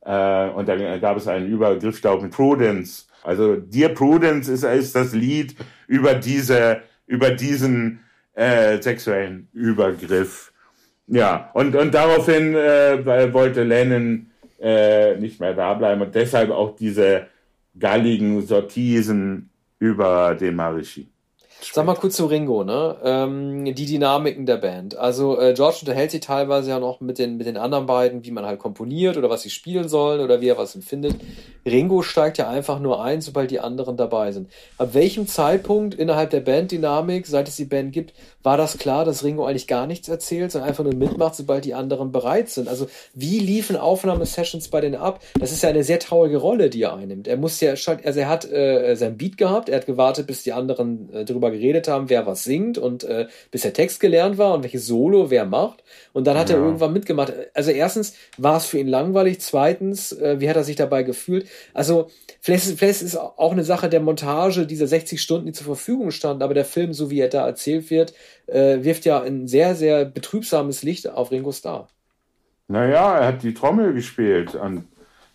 Äh, und da gab es einen Übergriff, glaube ich, Prudence. Also Dear Prudence ist, ist das Lied über diese, über diesen äh, sexuellen Übergriff. Ja, und, und daraufhin äh, wollte Lennon äh, nicht mehr da bleiben und deshalb auch diese galligen Sortisen über den Marishi. Sag mal kurz zu Ringo, ne? Ähm, die Dynamiken der Band. Also äh, George unterhält sich teilweise ja noch mit den, mit den anderen beiden, wie man halt komponiert oder was sie spielen sollen oder wie er was empfindet. Ringo steigt ja einfach nur ein, sobald die anderen dabei sind. Ab welchem Zeitpunkt innerhalb der Banddynamik, seit es die Band gibt, war das klar, dass Ringo eigentlich gar nichts erzählt, sondern einfach nur mitmacht, sobald die anderen bereit sind? Also wie liefen Aufnahmesessions bei denen ab? Das ist ja eine sehr traurige Rolle, die er einnimmt. Er muss ja also er hat äh, sein Beat gehabt, er hat gewartet, bis die anderen äh, darüber geredet haben, wer was singt und äh, bis der Text gelernt war und welches Solo wer macht. Und dann hat ja. er irgendwann mitgemacht. Also erstens war es für ihn langweilig, zweitens, äh, wie hat er sich dabei gefühlt? Also vielleicht ist, vielleicht ist es auch eine Sache der Montage dieser 60 Stunden, die zur Verfügung standen, aber der Film, so wie er da erzählt wird, äh, wirft ja ein sehr, sehr betrübsames Licht auf Ringo Starr. Naja, er hat die Trommel gespielt und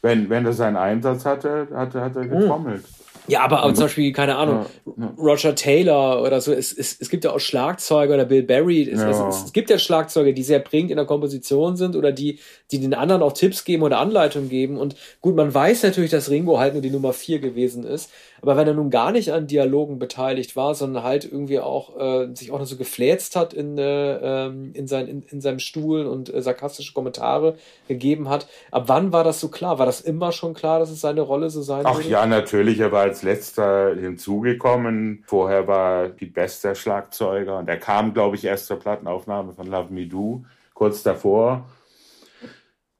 wenn, wenn er seinen Einsatz hatte, hat, hat er hm. getrommelt. Hm. Ja, aber, aber zum Beispiel, keine Ahnung, ja, ja. Roger Taylor oder so, es, es, es gibt ja auch Schlagzeuger oder Bill Berry, es, ja. es, es, gibt ja Schlagzeuge, die sehr prägend in der Komposition sind oder die, die den anderen auch Tipps geben oder Anleitungen geben. Und gut, man weiß natürlich, dass Ringo halt nur die Nummer vier gewesen ist, aber wenn er nun gar nicht an Dialogen beteiligt war, sondern halt irgendwie auch äh, sich auch noch so gefläzt hat in, äh, ähm, in, sein, in, in seinem Stuhl und äh, sarkastische Kommentare gegeben hat, ab wann war das so klar? War das immer schon klar, dass es seine Rolle so sein Ach würde? ja, natürlich. Er war als letzter hinzugekommen. Vorher war die beste Schlagzeuger und er kam, glaube ich, erst zur Plattenaufnahme von Love Me Do, kurz davor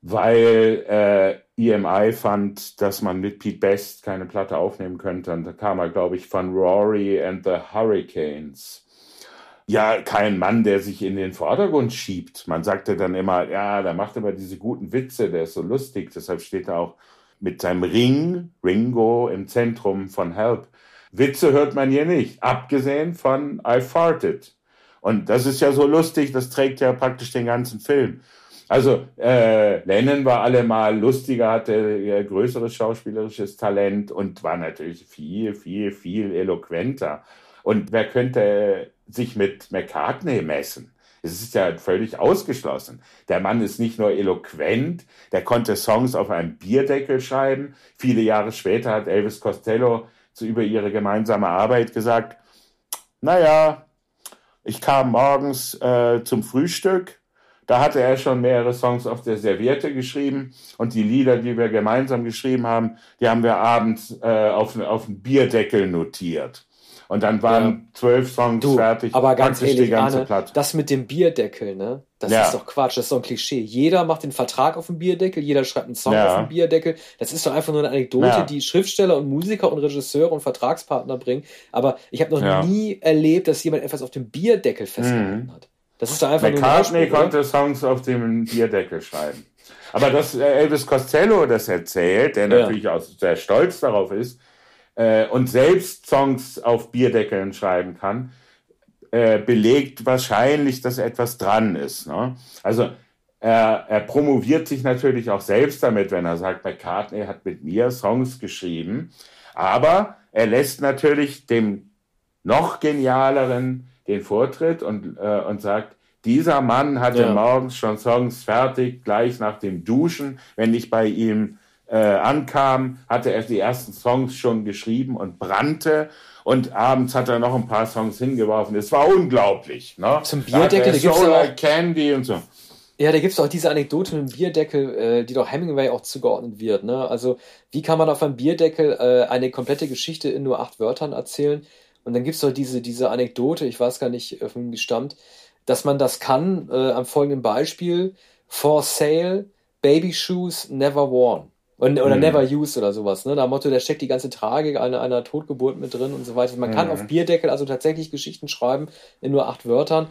weil äh, EMI fand, dass man mit Pete Best keine Platte aufnehmen könnte. Und da kam er, glaube ich, von Rory and the Hurricanes. Ja, kein Mann, der sich in den Vordergrund schiebt. Man sagte dann immer, ja, der macht aber diese guten Witze, der ist so lustig. Deshalb steht er auch mit seinem Ring, Ringo, im Zentrum von Help. Witze hört man hier nicht, abgesehen von I Farted. Und das ist ja so lustig, das trägt ja praktisch den ganzen Film. Also äh, Lennon war allemal lustiger, hatte äh, größeres schauspielerisches Talent und war natürlich viel, viel, viel eloquenter. Und wer könnte sich mit McCartney messen? Es ist ja völlig ausgeschlossen. Der Mann ist nicht nur eloquent, der konnte Songs auf einem Bierdeckel schreiben. Viele Jahre später hat Elvis Costello zu über ihre gemeinsame Arbeit gesagt, naja, ich kam morgens äh, zum Frühstück da hatte er schon mehrere Songs auf der Serviette geschrieben und die Lieder, die wir gemeinsam geschrieben haben, die haben wir abends äh, auf, auf einen Bierdeckel notiert. Und dann waren ja. zwölf Songs du, fertig. Aber ganz ehrlich, Arne, das mit dem Bierdeckel, ne? Das ja. ist doch Quatsch, das ist doch ein Klischee. Jeder macht den Vertrag auf dem Bierdeckel, jeder schreibt einen Song ja. auf dem Bierdeckel. Das ist doch einfach nur eine Anekdote, die Schriftsteller und Musiker und Regisseure und Vertragspartner bringen. Aber ich habe noch nie erlebt, dass jemand etwas auf dem Bierdeckel festgehalten mhm. hat. Das ist einfach McCartney nur konnte Songs auf dem Bierdeckel schreiben. Aber dass äh, Elvis Costello das erzählt, der ja. natürlich auch sehr stolz darauf ist äh, und selbst Songs auf Bierdeckeln schreiben kann, äh, belegt wahrscheinlich, dass etwas dran ist. Ne? Also er, er promoviert sich natürlich auch selbst damit, wenn er sagt, McCartney hat mit mir Songs geschrieben. Aber er lässt natürlich dem noch genialeren den Vortritt und, äh, und sagt, dieser Mann hatte ja. morgens schon Songs fertig, gleich nach dem Duschen. Wenn ich bei ihm äh, ankam, hatte er die ersten Songs schon geschrieben und brannte. Und abends hat er noch ein paar Songs hingeworfen. Es war unglaublich. Ne? Zum Bierdeckel, da, gibt's ja auch Candy und so. Ja, da gibt es auch diese Anekdote mit dem Bierdeckel, äh, die doch Hemingway auch zugeordnet wird. Ne? Also, wie kann man auf einem Bierdeckel äh, eine komplette Geschichte in nur acht Wörtern erzählen? Und dann gibt es doch diese, diese Anekdote, ich weiß gar nicht, von wem die stammt, dass man das kann, äh, am folgenden Beispiel, for sale, baby shoes never worn. Oder, mhm. never used oder sowas. Ne? Da Motto, da steckt die ganze Tragik einer, einer Totgeburt mit drin und so weiter. Man mhm. kann auf Bierdeckel also tatsächlich Geschichten schreiben in nur acht Wörtern.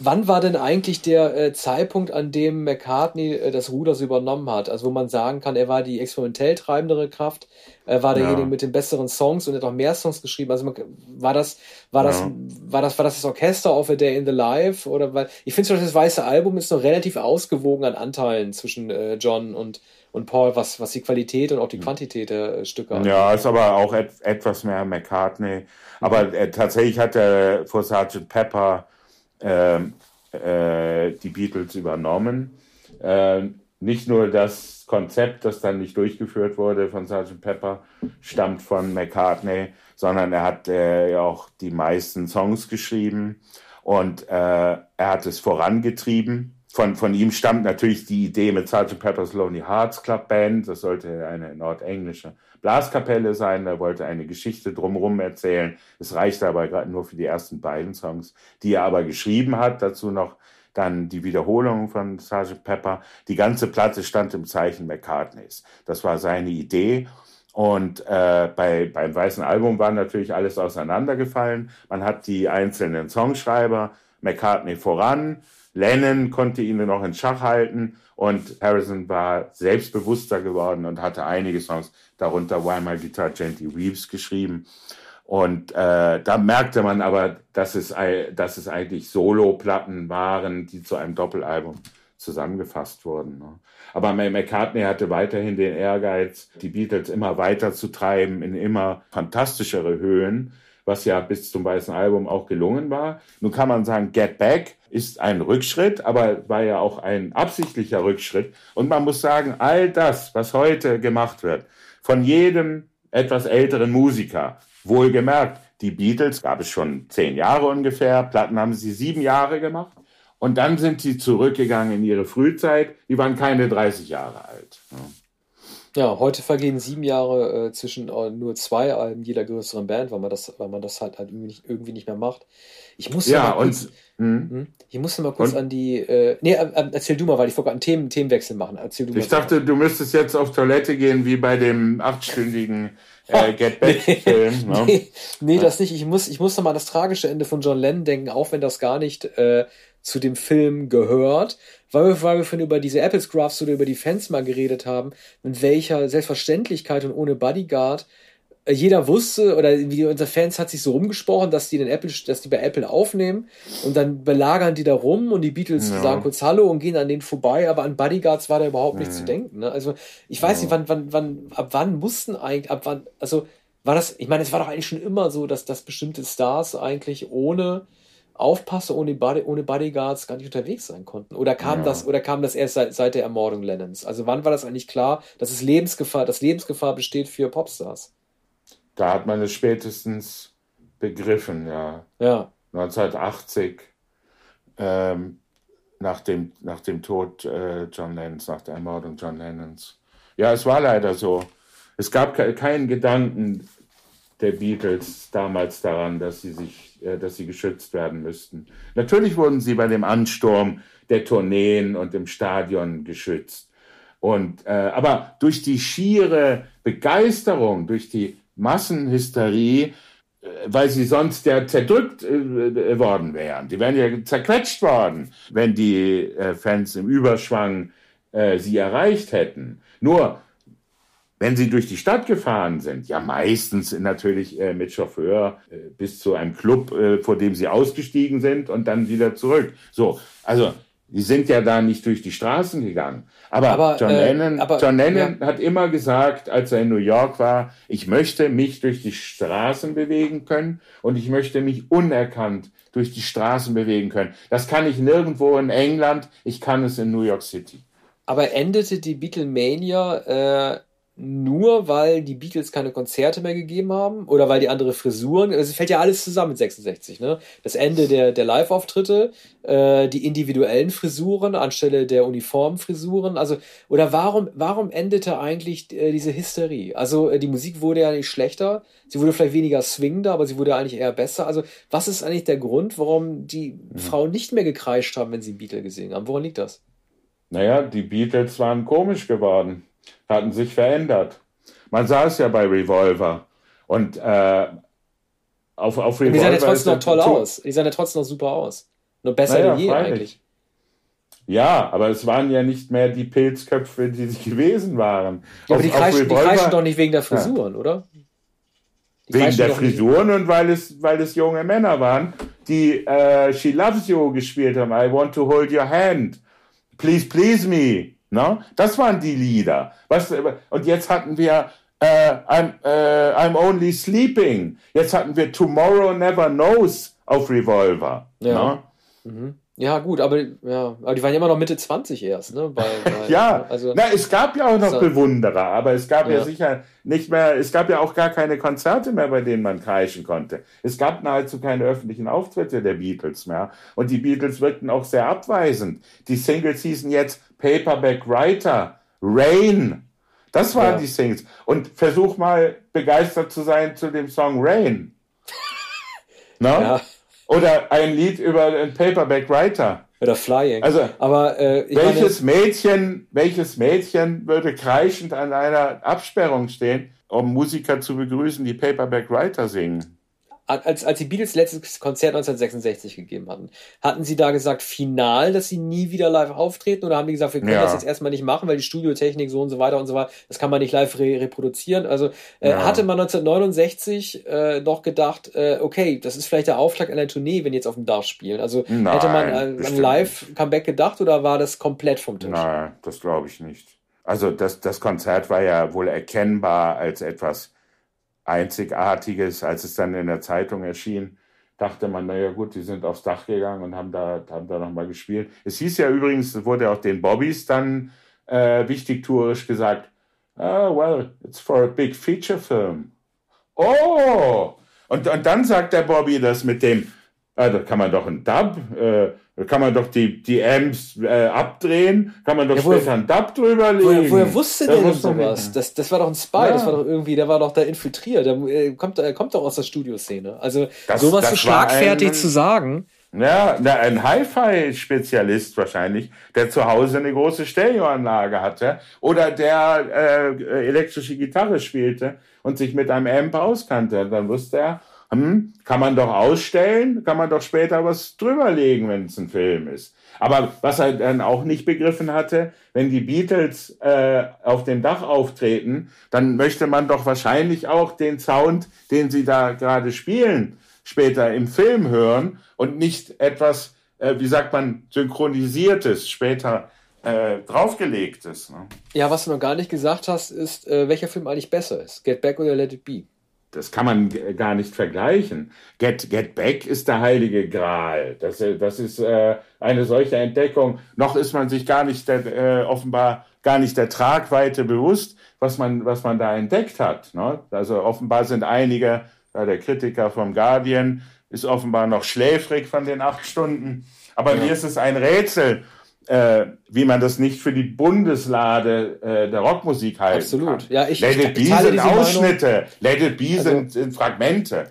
Wann war denn eigentlich der äh, Zeitpunkt, an dem McCartney äh, das Ruder so übernommen hat? Also wo man sagen kann, er war die experimentell treibendere Kraft, er war derjenige ja. mit den besseren Songs und hat auch mehr Songs geschrieben. Also man, war das, war das, ja. war das, war das das Orchester of a Day in the Life oder weil ich finde das weiße Album ist noch relativ ausgewogen an Anteilen zwischen äh, John und und Paul, was, was die Qualität und auch die hm. Quantität der Stücke angeht. Ja, ist aber auch et etwas mehr McCartney. Aber mhm. äh, tatsächlich hat er vor Sgt. Pepper äh, äh, die Beatles übernommen. Äh, nicht nur das Konzept, das dann nicht durchgeführt wurde von Sgt. Pepper, stammt von McCartney, sondern er hat äh, auch die meisten Songs geschrieben und äh, er hat es vorangetrieben von, von ihm stammt natürlich die Idee mit Sgt. Pepper's Lonely Hearts Club Band. Das sollte eine nordenglische Blaskapelle sein. Er wollte eine Geschichte drumherum erzählen. Es reichte aber gerade nur für die ersten beiden Songs, die er aber geschrieben hat. Dazu noch dann die Wiederholung von Sgt. Pepper. Die ganze Platte stand im Zeichen McCartneys. Das war seine Idee. Und äh, bei, beim Weißen Album war natürlich alles auseinandergefallen. Man hat die einzelnen Songschreiber, McCartney voran, Lennon konnte ihn noch in Schach halten und Harrison war selbstbewusster geworden und hatte einige Songs, darunter Why My Guitar Gently Weeps geschrieben. Und äh, da merkte man aber, dass es, dass es eigentlich Solo-Platten waren, die zu einem Doppelalbum zusammengefasst wurden. Ne? Aber McCartney hatte weiterhin den Ehrgeiz, die Beatles immer weiter zu treiben in immer fantastischere Höhen was ja bis zum Weißen Album auch gelungen war. Nun kann man sagen, Get Back ist ein Rückschritt, aber war ja auch ein absichtlicher Rückschritt. Und man muss sagen, all das, was heute gemacht wird, von jedem etwas älteren Musiker, wohlgemerkt, die Beatles gab es schon zehn Jahre ungefähr, Platten haben sie sieben Jahre gemacht. Und dann sind sie zurückgegangen in ihre Frühzeit. Die waren keine 30 Jahre alt. Ja, heute vergehen sieben Jahre äh, zwischen äh, nur zwei Alben jeder größeren Band, weil man das, weil man das halt, halt irgendwie, nicht, irgendwie nicht mehr macht. Ich muss ja, kurz, und hm? hm? ich musste mal kurz und? an die. Äh, nee, äh, äh, erzähl du mal, weil ich wollte einen Themen, Themenwechsel machen. Erzähl du ich dachte, du müsstest jetzt auf Toilette gehen, wie bei dem achtstündigen äh, Get Back-Film. nee, no? nee, nee, das nicht. Ich muss, ich muss noch mal an das tragische Ende von John Lennon denken, auch wenn das gar nicht äh, zu dem Film gehört, weil wir, weil wir von über diese Apple Scruffs oder über die Fans mal geredet haben, mit welcher Selbstverständlichkeit und ohne Bodyguard äh, jeder wusste oder wie unser Fans hat sich so rumgesprochen, dass die den Apple, dass die bei Apple aufnehmen und dann belagern die da rum und die Beatles ja. sagen kurz Hallo und gehen an denen vorbei, aber an Bodyguards war da überhaupt nicht zu denken. Ne? Also ich weiß ja. nicht, wann, wann, wann, ab wann mussten eigentlich, ab wann, also war das, ich meine, es war doch eigentlich schon immer so, dass, dass bestimmte Stars eigentlich ohne Aufpasser ohne, Body, ohne Bodyguards gar nicht unterwegs sein konnten. Oder kam ja. das, oder kam das erst seit, seit der Ermordung Lennons? Also wann war das eigentlich klar, dass es Lebensgefahr, dass Lebensgefahr besteht für Popstars? Da hat man es spätestens begriffen, ja. Ja. 1980, ähm, nach, dem, nach dem Tod äh, John Lennons, nach der Ermordung John Lennons. Ja, es war leider so. Es gab keinen Gedanken der Beatles damals daran, dass sie sich dass sie geschützt werden müssten. Natürlich wurden sie bei dem Ansturm der Tourneen und im Stadion geschützt. Und, äh, aber durch die schiere Begeisterung, durch die Massenhysterie, äh, weil sie sonst ja zerdrückt äh, worden wären. Die wären ja zerquetscht worden, wenn die äh, Fans im Überschwang äh, sie erreicht hätten. Nur wenn Sie durch die Stadt gefahren sind, ja meistens natürlich äh, mit Chauffeur äh, bis zu einem Club, äh, vor dem Sie ausgestiegen sind und dann wieder zurück. So, also die sind ja da nicht durch die Straßen gegangen. Aber, aber John äh, Lennon, aber, John Lennon ja. hat immer gesagt, als er in New York war, ich möchte mich durch die Straßen bewegen können und ich möchte mich unerkannt durch die Straßen bewegen können. Das kann ich nirgendwo in England, ich kann es in New York City. Aber endete die Beatlemania äh, nur weil die Beatles keine Konzerte mehr gegeben haben oder weil die andere Frisuren, es fällt ja alles zusammen mit 66, ne? Das Ende der, der Live-Auftritte, äh, die individuellen Frisuren anstelle der Uniformfrisuren, also, oder warum, warum endete eigentlich äh, diese Hysterie? Also, äh, die Musik wurde ja nicht schlechter, sie wurde vielleicht weniger swingender, aber sie wurde eigentlich eher besser. Also, was ist eigentlich der Grund, warum die mhm. Frauen nicht mehr gekreischt haben, wenn sie Beatles gesehen haben? Woran liegt das? Naja, die Beatles waren komisch geworden hatten sich verändert. Man sah es ja bei Revolver. Und äh, auf, auf Revolver. Die sahen ja trotzdem noch toll aus. Die sahen ja trotzdem noch super aus. Nur besser naja, denn je freilich. eigentlich. Ja, aber es waren ja nicht mehr die Pilzköpfe, die sie gewesen waren. Ja, aber die, kreischen, die kreischen doch nicht wegen der Frisuren, ja. oder? Die wegen der Frisuren und weil es, weil es junge Männer waren, die äh, She Loves You gespielt haben. I want to hold your hand. Please, please me. No? Das waren die Lieder. Was, und jetzt hatten wir äh, I'm, äh, I'm Only Sleeping. Jetzt hatten wir Tomorrow Never Knows auf Revolver. Ja. No? Mhm. Ja, gut, aber, ja, aber die waren ja immer noch Mitte 20 erst, ne? Bei, bei, ja, also, na, es gab ja auch noch so. Bewunderer, aber es gab ja. ja. sicher nicht mehr, es gab ja auch gar keine Konzerte mehr, bei denen man kreischen konnte. Es gab nahezu keine öffentlichen Auftritte der Beatles mehr. Und die Beatles wirkten auch sehr abweisend. Die Singles hießen jetzt Paperback Writer, Rain. Das waren ja. die Singles. Und versuch mal begeistert zu sein zu dem Song Rain. Ja. Oder ein Lied über einen Paperback Writer. Oder Flying. Also, aber äh, welches meine, Mädchen, welches Mädchen würde kreischend an einer Absperrung stehen, um Musiker zu begrüßen, die Paperback Writer singen? Als, als die Beatles letztes Konzert 1966 gegeben hatten, hatten sie da gesagt, final, dass sie nie wieder live auftreten oder haben die gesagt, wir können ja. das jetzt erstmal nicht machen, weil die Studiotechnik so und so weiter und so weiter, das kann man nicht live re reproduzieren. Also äh, ja. hatte man 1969 äh, noch gedacht, äh, okay, das ist vielleicht der Aufschlag einer Tournee, wenn die jetzt auf dem Dach spielen. Also Nein, hätte man an, an Live-Comeback gedacht oder war das komplett vom Tisch? Nein, das glaube ich nicht. Also das, das Konzert war ja wohl erkennbar als etwas Einzigartiges, als es dann in der Zeitung erschien, dachte man, naja gut, die sind aufs Dach gegangen und haben da, haben da nochmal gespielt. Es hieß ja übrigens, wurde auch den Bobbys dann äh, wichtig tourisch gesagt, oh, well, it's for a big feature film. Oh! Und, und dann sagt der Bobby das mit dem, äh, da kann man doch einen Dub, äh, da kann man doch die, die Amps äh, abdrehen, kann man doch ja, später einen Dub drüberlegen. Woher, woher wusste der denn sowas? Das, das war doch ein Spy, ja. das war doch irgendwie, der war doch da infiltriert, der äh, kommt, der kommt doch aus der Studioszene. Also das, sowas so schlagfertig ein, zu sagen. Ja, ein Hi-Fi-Spezialist wahrscheinlich, der zu Hause eine große Stereoanlage hatte oder der äh, elektrische Gitarre spielte und sich mit einem Amp auskannte. Dann wusste er, hm, kann man doch ausstellen, kann man doch später was drüberlegen, wenn es ein Film ist. Aber was er dann auch nicht begriffen hatte, wenn die Beatles äh, auf dem Dach auftreten, dann möchte man doch wahrscheinlich auch den Sound, den sie da gerade spielen, später im Film hören und nicht etwas, äh, wie sagt man, synchronisiertes, später äh, draufgelegtes. Ne? Ja, was du noch gar nicht gesagt hast, ist, äh, welcher Film eigentlich besser ist, Get Back oder Let It Be das kann man gar nicht vergleichen. Get, Get Back ist der heilige Gral. Das, äh, das ist äh, eine solche Entdeckung. Noch ist man sich gar nicht der, äh, offenbar gar nicht der Tragweite bewusst, was man, was man da entdeckt hat. Ne? Also offenbar sind einige, ja, der Kritiker vom Guardian ist offenbar noch schläfrig von den acht Stunden. Aber ja. mir ist es ein Rätsel, äh, wie man das nicht für die Bundeslade äh, der Rockmusik halten Absolut. Kann. Ja, ich, Let It Be sind Ausschnitte, Meinung. Let It Be also, sind, sind Fragmente.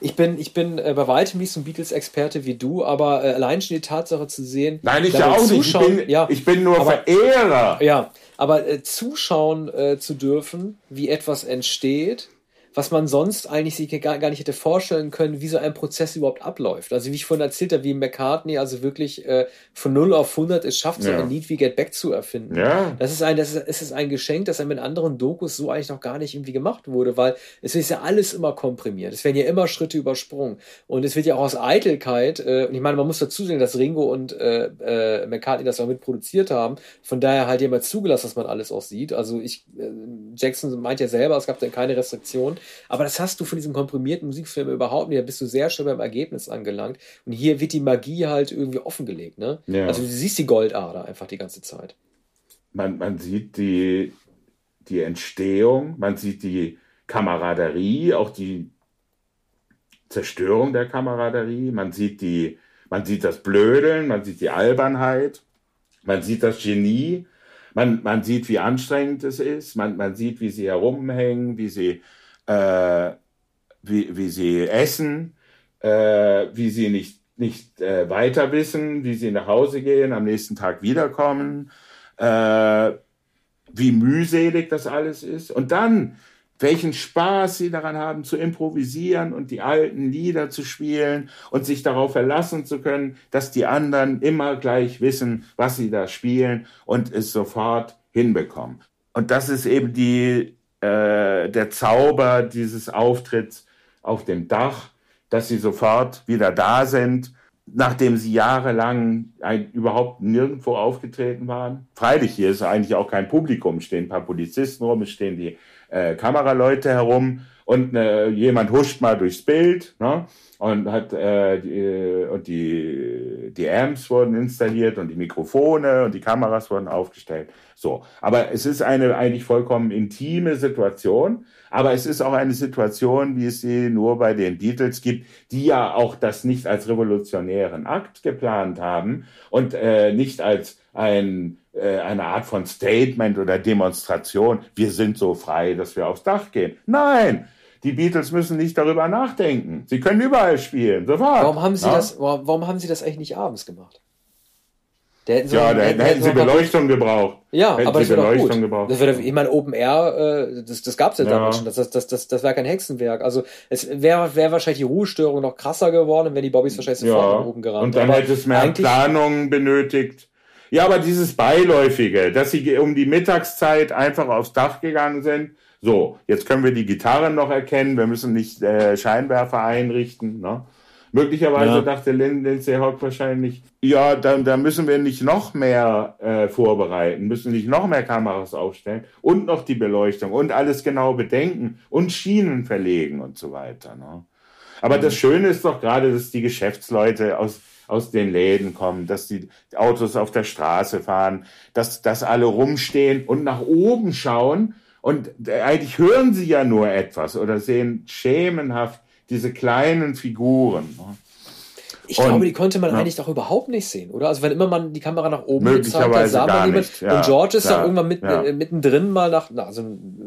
Ich bin, ich bin äh, bei weitem nicht so ein Beatles-Experte wie du, aber äh, allein schon die Tatsache zu sehen. Nein, ich ja auch nicht. Ich bin, ja, ich bin nur aber, Verehrer. Ja, aber äh, zuschauen äh, zu dürfen, wie etwas entsteht, was man sonst eigentlich sich gar, gar nicht hätte vorstellen können, wie so ein Prozess überhaupt abläuft. Also wie ich vorhin erzählt habe, wie McCartney also wirklich äh, von 0 auf 100 es schafft, so ein Lied wie Get Back zu erfinden. Ja. Das ist ein, das ist, es ist ein Geschenk, das einem in anderen Dokus so eigentlich noch gar nicht irgendwie gemacht wurde, weil es ist ja alles immer komprimiert. Es werden ja immer Schritte übersprungen. Und es wird ja auch aus Eitelkeit, äh, und ich meine, man muss dazu sehen, dass Ringo und äh, äh, McCartney das auch mit produziert haben. Von daher halt jemand zugelassen, dass man alles auch sieht. Also ich, äh, Jackson meint ja selber, es gab da keine Restriktion. Aber das hast du von diesem komprimierten Musikfilm überhaupt nicht. Da bist du sehr schnell beim Ergebnis angelangt. Und hier wird die Magie halt irgendwie offengelegt. Ne? Ja. Also du siehst die Goldader einfach die ganze Zeit. Man, man sieht die, die Entstehung, man sieht die Kameraderie, auch die Zerstörung der Kameraderie, man sieht die, man sieht das Blödeln, man sieht die Albernheit, man sieht das Genie, man, man sieht, wie anstrengend es ist, man, man sieht, wie sie herumhängen, wie sie äh, wie, wie sie essen, äh, wie sie nicht, nicht äh, weiter wissen, wie sie nach Hause gehen, am nächsten Tag wiederkommen, äh, wie mühselig das alles ist. Und dann, welchen Spaß sie daran haben, zu improvisieren und die alten Lieder zu spielen und sich darauf verlassen zu können, dass die anderen immer gleich wissen, was sie da spielen und es sofort hinbekommen. Und das ist eben die, äh, der Zauber dieses Auftritts auf dem Dach, dass sie sofort wieder da sind, nachdem sie jahrelang ein, überhaupt nirgendwo aufgetreten waren. Freilich, hier ist eigentlich auch kein Publikum, stehen ein paar Polizisten rum, es stehen die äh, Kameraleute herum und äh, jemand huscht mal durchs Bild, ne? und hat äh, die, und die die Amps wurden installiert und die Mikrofone und die Kameras wurden aufgestellt. So, aber es ist eine eigentlich vollkommen intime Situation, aber es ist auch eine Situation, wie es sie nur bei den Beatles gibt, die ja auch das nicht als revolutionären Akt geplant haben und äh, nicht als ein äh, eine Art von Statement oder Demonstration. Wir sind so frei, dass wir aufs Dach gehen. Nein, die Beatles müssen nicht darüber nachdenken. Sie können überall spielen, sofort. Warum haben Sie ja? das? Warum, haben Sie das eigentlich nicht abends gemacht? Da hätten ja, da hätten, hätten Sie Beleuchtung gebraucht. Ja, hätten aber Sie das wäre doch Beleuchtung gut. gebraucht. Das wäre, ich meine, Open Air, äh, das, das gab's ja, Ja. damals schon. Das, das, das, das, das wäre kein Hexenwerk. Also es wäre wär wahrscheinlich die Ruhestörung noch krasser geworden, wenn die Bobbys wahrscheinlich sofort ja. nach oben gerannt. Und dann Aber hätte es mehr Planung benötigt. Ja, aber dieses Beiläufige, dass sie um die Mittagszeit einfach aufs Dach gegangen sind. So, jetzt können wir die Gitarren noch erkennen. Wir müssen nicht äh, Scheinwerfer einrichten. Ne? Möglicherweise Ja. dachte Lin- Lindsay Hawk wahrscheinlich, ja, da, da müssen wir nicht noch mehr äh, vorbereiten, müssen nicht noch mehr Kameras aufstellen und noch die Beleuchtung und alles genau bedenken und Schienen verlegen und so weiter. Ne? Aber das Schöne ist doch gerade, dass die Geschäftsleute aus, aus den Läden kommen, dass die Autos auf der Straße fahren, dass, dass alle rumstehen und nach oben schauen. Und äh, eigentlich hören sie ja nur etwas oder sehen schemenhaft diese kleinen Figuren. ne? Ich Und- glaube, die konnte man ja. eigentlich doch überhaupt nicht sehen, oder? Also wenn immer man die Kamera nach oben gezeigt hat, sah man jemand. ja. Und George ist Ja, dann irgendwann mitten, ja. äh, mittendrin mal nach, na, also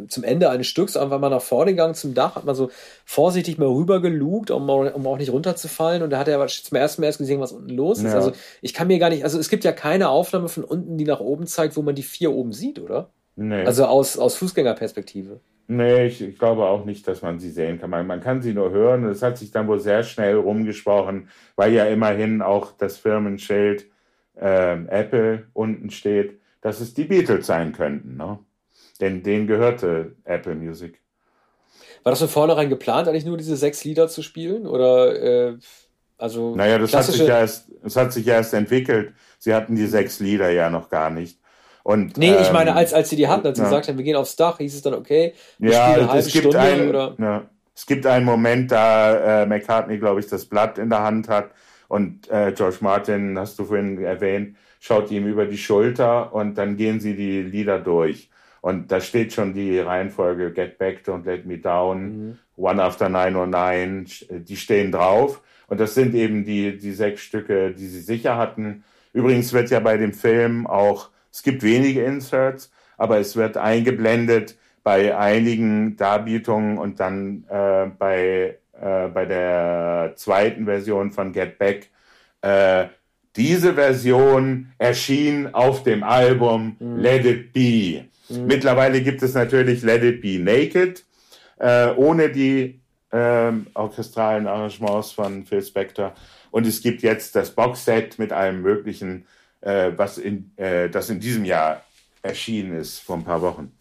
zum Ende eines Stücks, einfach mal nach vorne gegangen zum Dach, hat man so vorsichtig mal rüber gelugt, um, um auch nicht runterzufallen. Und da hat er aber zum ersten Mal erst gesehen, was unten los ist. Also ich kann mir gar nicht, also es gibt ja keine Aufnahme von unten, die nach oben zeigt, wo man die vier oben sieht, oder? Nee. Also aus, aus Fußgängerperspektive. Nee, ich, ich glaube auch nicht, dass man sie sehen kann. Man, man kann sie nur hören. Und es hat sich dann wohl sehr schnell rumgesprochen, weil ja immerhin auch das Firmenschild ähm, Apple unten steht, dass es die Beatles sein könnten. Ne? Denn denen gehörte Apple Music. War das von vornherein geplant, eigentlich nur diese sechs Lieder zu spielen? Oder äh, also Naja, das hat, sich klassische- ja erst, das hat sich ja erst entwickelt. Sie hatten die sechs Lieder ja noch gar nicht. Und, Nee, ich ähm, meine, als, als sie die hatten, als sie ja. gesagt haben, wir gehen aufs Dach, hieß es dann, okay, wir Ja, spielen eine halbe es gibt, Stunde ein, oder. ja, es gibt einen Moment, da äh, McCartney, glaube ich, das Blatt in der Hand hat und äh, George Martin, hast du vorhin erwähnt, schaut ihm über die Schulter und dann gehen sie die Lieder durch. Und da steht schon die Reihenfolge Get Back, Don't Let Me Down, One After 909, die stehen drauf. Und das sind eben die, die sechs Stücke, die sie sicher hatten. Übrigens wird ja bei dem Film auch, es gibt wenige Inserts, aber es wird eingeblendet bei einigen Darbietungen und dann äh, bei, äh, bei der zweiten Version von Get Back. Äh, diese Version erschien auf dem Album Let It Be. Mittlerweile gibt es natürlich Let It Be Naked, äh, ohne die ähm, orchestralen Arrangements von Phil Spector. Und es gibt jetzt das Boxset mit allem Möglichen, äh, was in, äh, das in diesem Jahr erschienen ist, vor ein paar Wochen.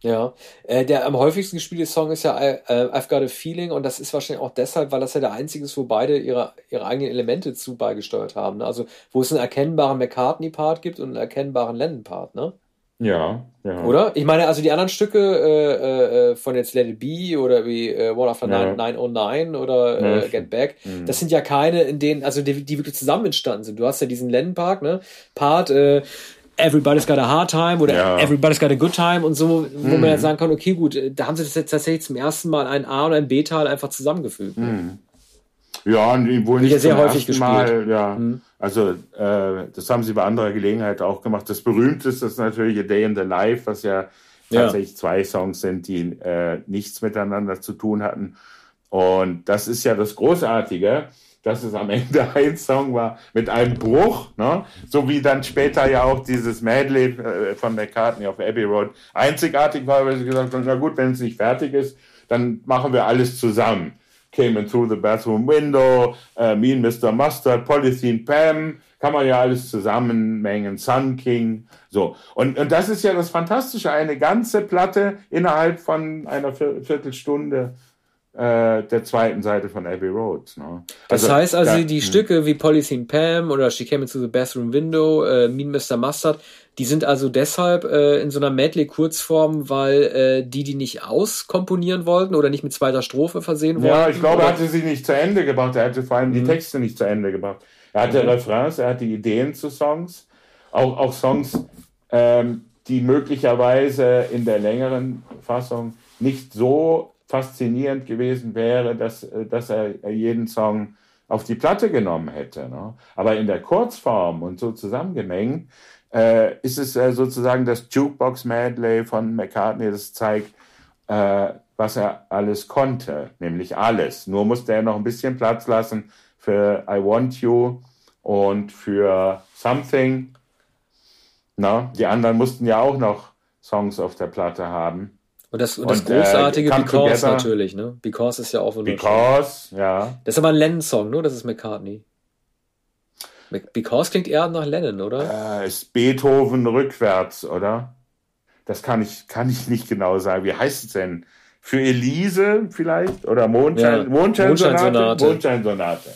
Ja. Äh, der am häufigsten gespielte Song ist ja äh, I've Got a Feeling und das ist wahrscheinlich auch deshalb, weil das ja der einzige ist, wo beide ihre, ihre eigenen Elemente zu beigesteuert haben. Ne? Also wo es einen erkennbaren McCartney-Part gibt und einen erkennbaren Lennon-Part, ne? Ja, ja. Oder? Ich meine, also die anderen Stücke äh, äh, von jetzt Let It Be oder wie äh, One After Ja. 909 oder Ja, äh. Get Back, Mhm. das sind ja keine, in denen, also die, die wirklich zusammen entstanden sind. Du hast ja diesen Lennon-Part, ne? Part, äh, Everybody's got a hard time oder Ja. Everybody's got a good time und so, wo Mhm. man ja sagen kann, okay, gut, äh, da haben sie das jetzt tatsächlich zum ersten Mal ein A und ein B-Teil einfach zusammengefügt. Mhm. Ja, und wohl nicht ja sehr häufig gespielt. Mal, ja. Mhm. Also äh, das haben sie bei anderer Gelegenheit auch gemacht. Das berühmteste ist natürlich A Day in the Life, was ja Ja. tatsächlich zwei Songs sind, die äh, nichts miteinander zu tun hatten. Und das ist ja das Großartige, dass es am Ende ein Song war mit einem Bruch, ne? so wie dann später ja auch dieses Medley äh, von McCartney auf Abbey Road einzigartig war, weil sie gesagt haben, na gut, wenn es nicht fertig ist, dann machen wir alles zusammen. Came in through the bathroom window, äh, Me and Mr. Mustard, Polythene Pam, kann man ja alles zusammenmengen, Sun King, so. Und, und das ist ja das Fantastische, eine ganze Platte innerhalb von einer Vier- Viertelstunde äh, der zweiten Seite von Abbey Road. Ne? Das also, heißt also, da, die hm. Stücke wie Polythene Pam oder She Came into the Bathroom Window, äh, Mean Mr. Mustard, die sind also deshalb äh, in so einer Medley-Kurzform, weil äh, die die nicht auskomponieren wollten oder nicht mit zweiter Strophe versehen wollten. Ja, ich glaube, er hatte sie nicht zu Ende gebracht. Er hatte vor allem mhm. die Texte nicht zu Ende gebracht. Er hatte mhm. Refrains, er hatte Ideen zu Songs, auch, auch Songs, ähm, die möglicherweise in der längeren Fassung nicht so faszinierend gewesen wäre, dass, äh, dass er jeden Song auf die Platte genommen hätte. Ne? Aber in der Kurzform und so zusammengemengt äh, ist es äh, sozusagen das Jukebox Medley von McCartney, das zeigt, äh, was er alles konnte, nämlich alles. Nur musste er noch ein bisschen Platz lassen für I Want You und für Something. Na, die anderen mussten ja auch noch Songs auf der Platte haben. Und das, und das und, äh, Großartige äh, Because together. natürlich, ne? Because ist ja auch wunderschön. Because, ja. Das ist aber ein Lennon-Song, ne? Das ist McCartney. Because klingt eher nach Lennon, oder? Äh, ist Beethoven rückwärts, oder? Das kann ich, kann ich nicht genau sagen. Wie heißt es denn? Für Elise vielleicht? Oder Mondschein, ja. Mondscheinsonate? Mondscheinsonate.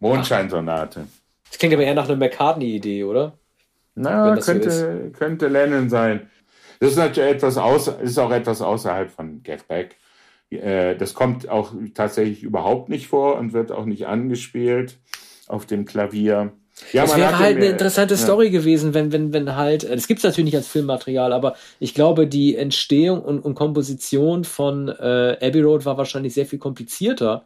Mondscheinsonate. Das klingt aber eher nach einer McCartney-Idee, oder? Na, könnte, so könnte Lennon sein. Das ist natürlich etwas außer, ist auch etwas außerhalb von Get Back. Äh, das kommt auch tatsächlich überhaupt nicht vor und wird auch nicht angespielt auf dem Klavier. Ja, es wäre halt eine interessante ja. Story gewesen, wenn, wenn, wenn halt, das gibt es natürlich nicht als Filmmaterial, aber ich glaube, die Entstehung und, und Komposition von äh, Abbey Road war wahrscheinlich sehr viel komplizierter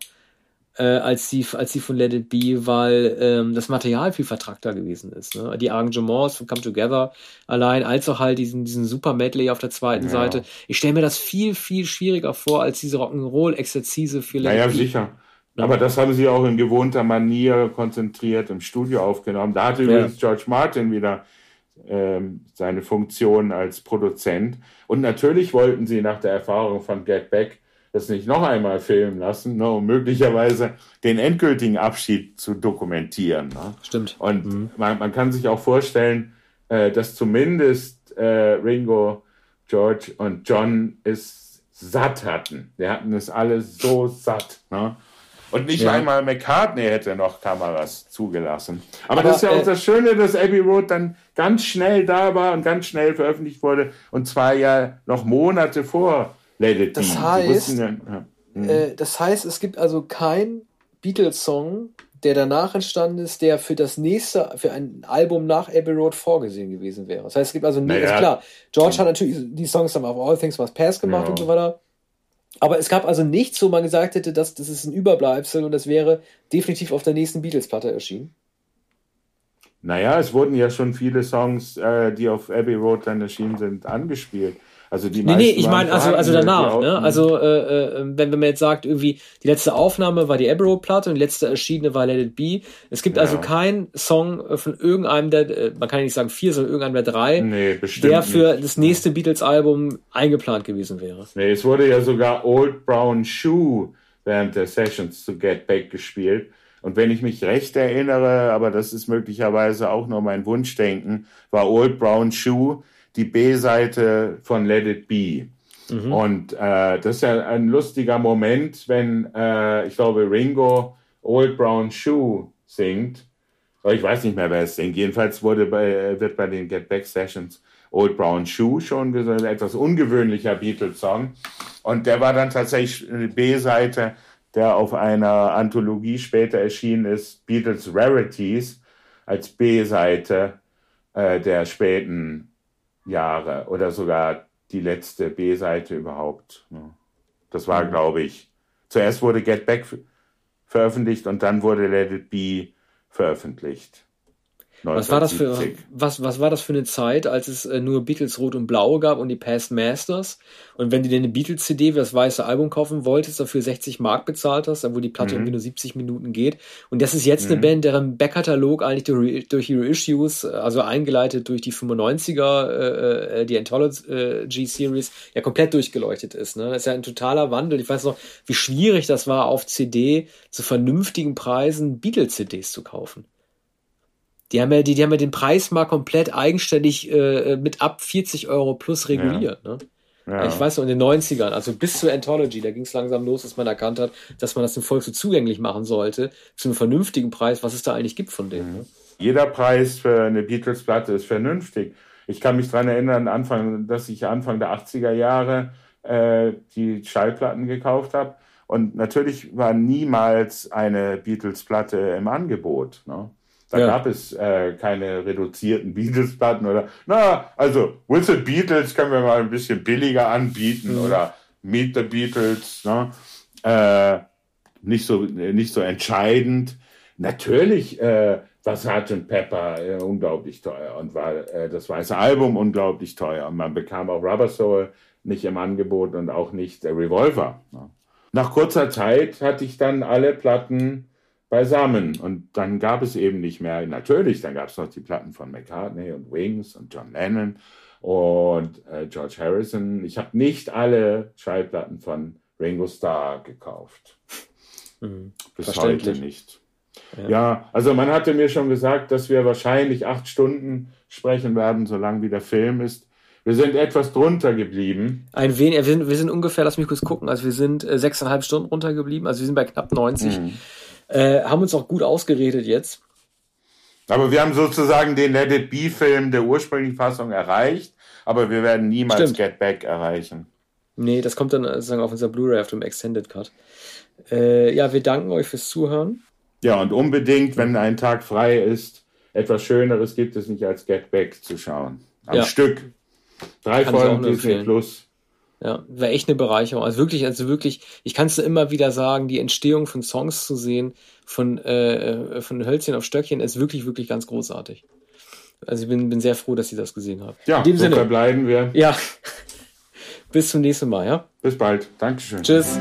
äh, als die als die von Let It Be, weil ähm, das Material viel vertrackter gewesen ist. Ne? Die Arrangements von Come Together allein, als auch halt diesen diesen Super Medley auf der zweiten ja. Seite. Ich stelle mir das viel viel schwieriger vor als diese Rock'n'Roll-Exerzise für Let naja, It Be. sicher. Ja. Aber das haben sie auch in gewohnter Manier konzentriert im Studio aufgenommen. Da hatte übrigens George Martin wieder ähm, seine Funktion als Produzent. Und natürlich wollten sie nach der Erfahrung von Get Back das nicht noch einmal filmen lassen, ne, um möglicherweise den endgültigen Abschied zu dokumentieren. Ne? Stimmt. Und mhm. man, man, kann sich auch vorstellen, äh, dass zumindest äh, Ringo, George und John es satt hatten. Wir hatten es alle so satt. Ne? Und nicht ja. einmal McCartney hätte noch Kameras zugelassen. Aber, Aber das ist ja äh, auch das Schöne, dass Abbey Road dann ganz schnell da war und ganz schnell veröffentlicht wurde. Und zwar ja noch Monate vor Let das Heißt, ja, ja. Mhm. Äh, das heißt, es gibt also kein Beatles-Song, der danach entstanden ist, der für das nächste, für ein Album nach Abbey Road vorgesehen gewesen wäre. Das heißt, es gibt also naja. klar, George hat natürlich die Songs dann auf All Things Must Pass gemacht und so weiter. Aber es gab also nichts, wo man gesagt hätte, dass das ist ein Überbleibsel und das wäre definitiv auf der nächsten Beatles-Platte erschienen. Naja, es wurden ja schon viele Songs, äh, die auf Abbey Road dann erschienen sind, angespielt. Also die nee, nee, ich meine, also, also danach, ne? Also, äh, äh, wenn, wenn man jetzt sagt, irgendwie, die letzte Aufnahme war die Abbey Platte und die letzte erschienene war Let It Be. Es gibt also ja. also keinen Song von irgendeinem der, äh, man kann ja nicht sagen vier, sondern irgendeinem der drei, nee, der für nicht. das nächste Beatles-Album eingeplant gewesen wäre. Nee, es wurde ja sogar Old Brown Shoe während der Sessions zu Get Back gespielt. Und wenn ich mich recht erinnere, aber das ist möglicherweise auch nur mein Wunschdenken, war Old Brown Shoe die B-Seite von Let It Be. Mhm. Und äh, das ist ja ein lustiger Moment, wenn, äh, ich glaube, Ringo Old Brown Shoe singt. Ich weiß nicht mehr, wer es singt. Jedenfalls wurde bei, wird bei den Get Back Sessions Old Brown Shoe schon gesagt, etwas ungewöhnlicher Beatles-Song. Und der war dann tatsächlich eine B-Seite, der auf einer Anthologie später erschienen ist, Beatles Rarities, als B-Seite äh, der späten Jahre oder sogar die letzte B-Seite überhaupt. Ne? Das war, mhm. glaube ich, zuerst wurde Get Back veröffentlicht und dann wurde Let It Be veröffentlicht. Was war, das für, was, was war das für eine Zeit, als es äh, nur Beatles Rot und Blau gab und die Past Masters? Und wenn du dir eine Beatles-CD für das weiße Album kaufen wolltest, dafür 60 Mark bezahlt hast, obwohl die Platte mhm. irgendwie nur 70 Minuten geht. Und das ist jetzt mhm. eine Band, deren Backkatalog eigentlich durch, durch ihre Issues, also eingeleitet durch die 95er, äh, äh, die Anthology Series, ja komplett durchgeleuchtet ist. Ne? Das ist ja ein totaler Wandel. Ich weiß noch, wie schwierig das war, auf CD zu vernünftigen Preisen Beatles-CDs zu kaufen. Die haben ja, die, die haben ja den Preis mal komplett eigenständig äh, mit ab 40 Euro plus reguliert. Ja. Ne? Ja. Ich weiß noch, in den 90ern, also bis zur Anthology, da ging es langsam los, dass man erkannt hat, dass man das dem Volk so zugänglich machen sollte, zu einem vernünftigen Preis, was es da eigentlich gibt von denen. Ne? Jeder Preis für eine Beatles-Platte ist vernünftig. Ich kann mich daran erinnern, Anfang, dass ich Anfang der 80er Jahre äh, die Schallplatten gekauft habe. Und natürlich war niemals eine Beatles-Platte im Angebot. Ne? Da Ja. gab es äh, keine reduzierten Beatles-Platten oder, na, also With the Beatles können wir mal ein bisschen billiger anbieten Mhm. oder Meet the Beatles, ne? äh, nicht, so, nicht so entscheidend. Natürlich äh, war Sgt. Pepper äh, unglaublich teuer und war äh, das weiße Album unglaublich teuer. Und man bekam auch Rubber Soul nicht im Angebot und auch nicht äh, Revolver. Ne? Nach kurzer Zeit hatte ich dann alle Platten beisammen und dann gab es eben nicht mehr, natürlich, dann gab es noch die Platten von McCartney und Wings und John Lennon und äh, George Harrison. Ich habe nicht alle Schallplatten von Ringo Starr gekauft. Mhm. Bis heute nicht. Ja. Ja. also man hatte mir schon gesagt, dass wir wahrscheinlich acht Stunden sprechen werden, solange wie der Film ist. Wir sind etwas drunter geblieben. Ein wenig, wir sind, wir sind ungefähr, lass mich kurz gucken, also wir sind äh, sechseinhalb Stunden runtergeblieben, also wir sind bei knapp 90. Mhm. Äh, haben uns auch gut ausgeredet jetzt. Aber wir haben sozusagen den Let It Be-Film der ursprünglichen Fassung erreicht, aber wir werden niemals Stimmt. Get Back erreichen. Nee, das kommt dann sozusagen auf unser Blu-ray, auf dem Extended Cut. Äh, ja, wir danken euch fürs Zuhören. Ja, und unbedingt, wenn ein Tag frei ist, etwas Schöneres gibt es nicht als Get Back zu schauen. Am Ja. Stück. Drei Kann Folgen Disney. Plus. Ja, war echt eine Bereicherung. Also wirklich, also wirklich, ich kann es immer wieder sagen, die Entstehung von Songs zu sehen, von, äh, äh, von Hölzchen auf Stöckchen, ist wirklich, wirklich ganz großartig. Also ich bin, bin sehr froh, dass ihr das gesehen habt. Ja, In dem so Sinne, verbleiben wir. ja. Bis zum nächsten Mal, ja? Bis bald. Dankeschön. Tschüss.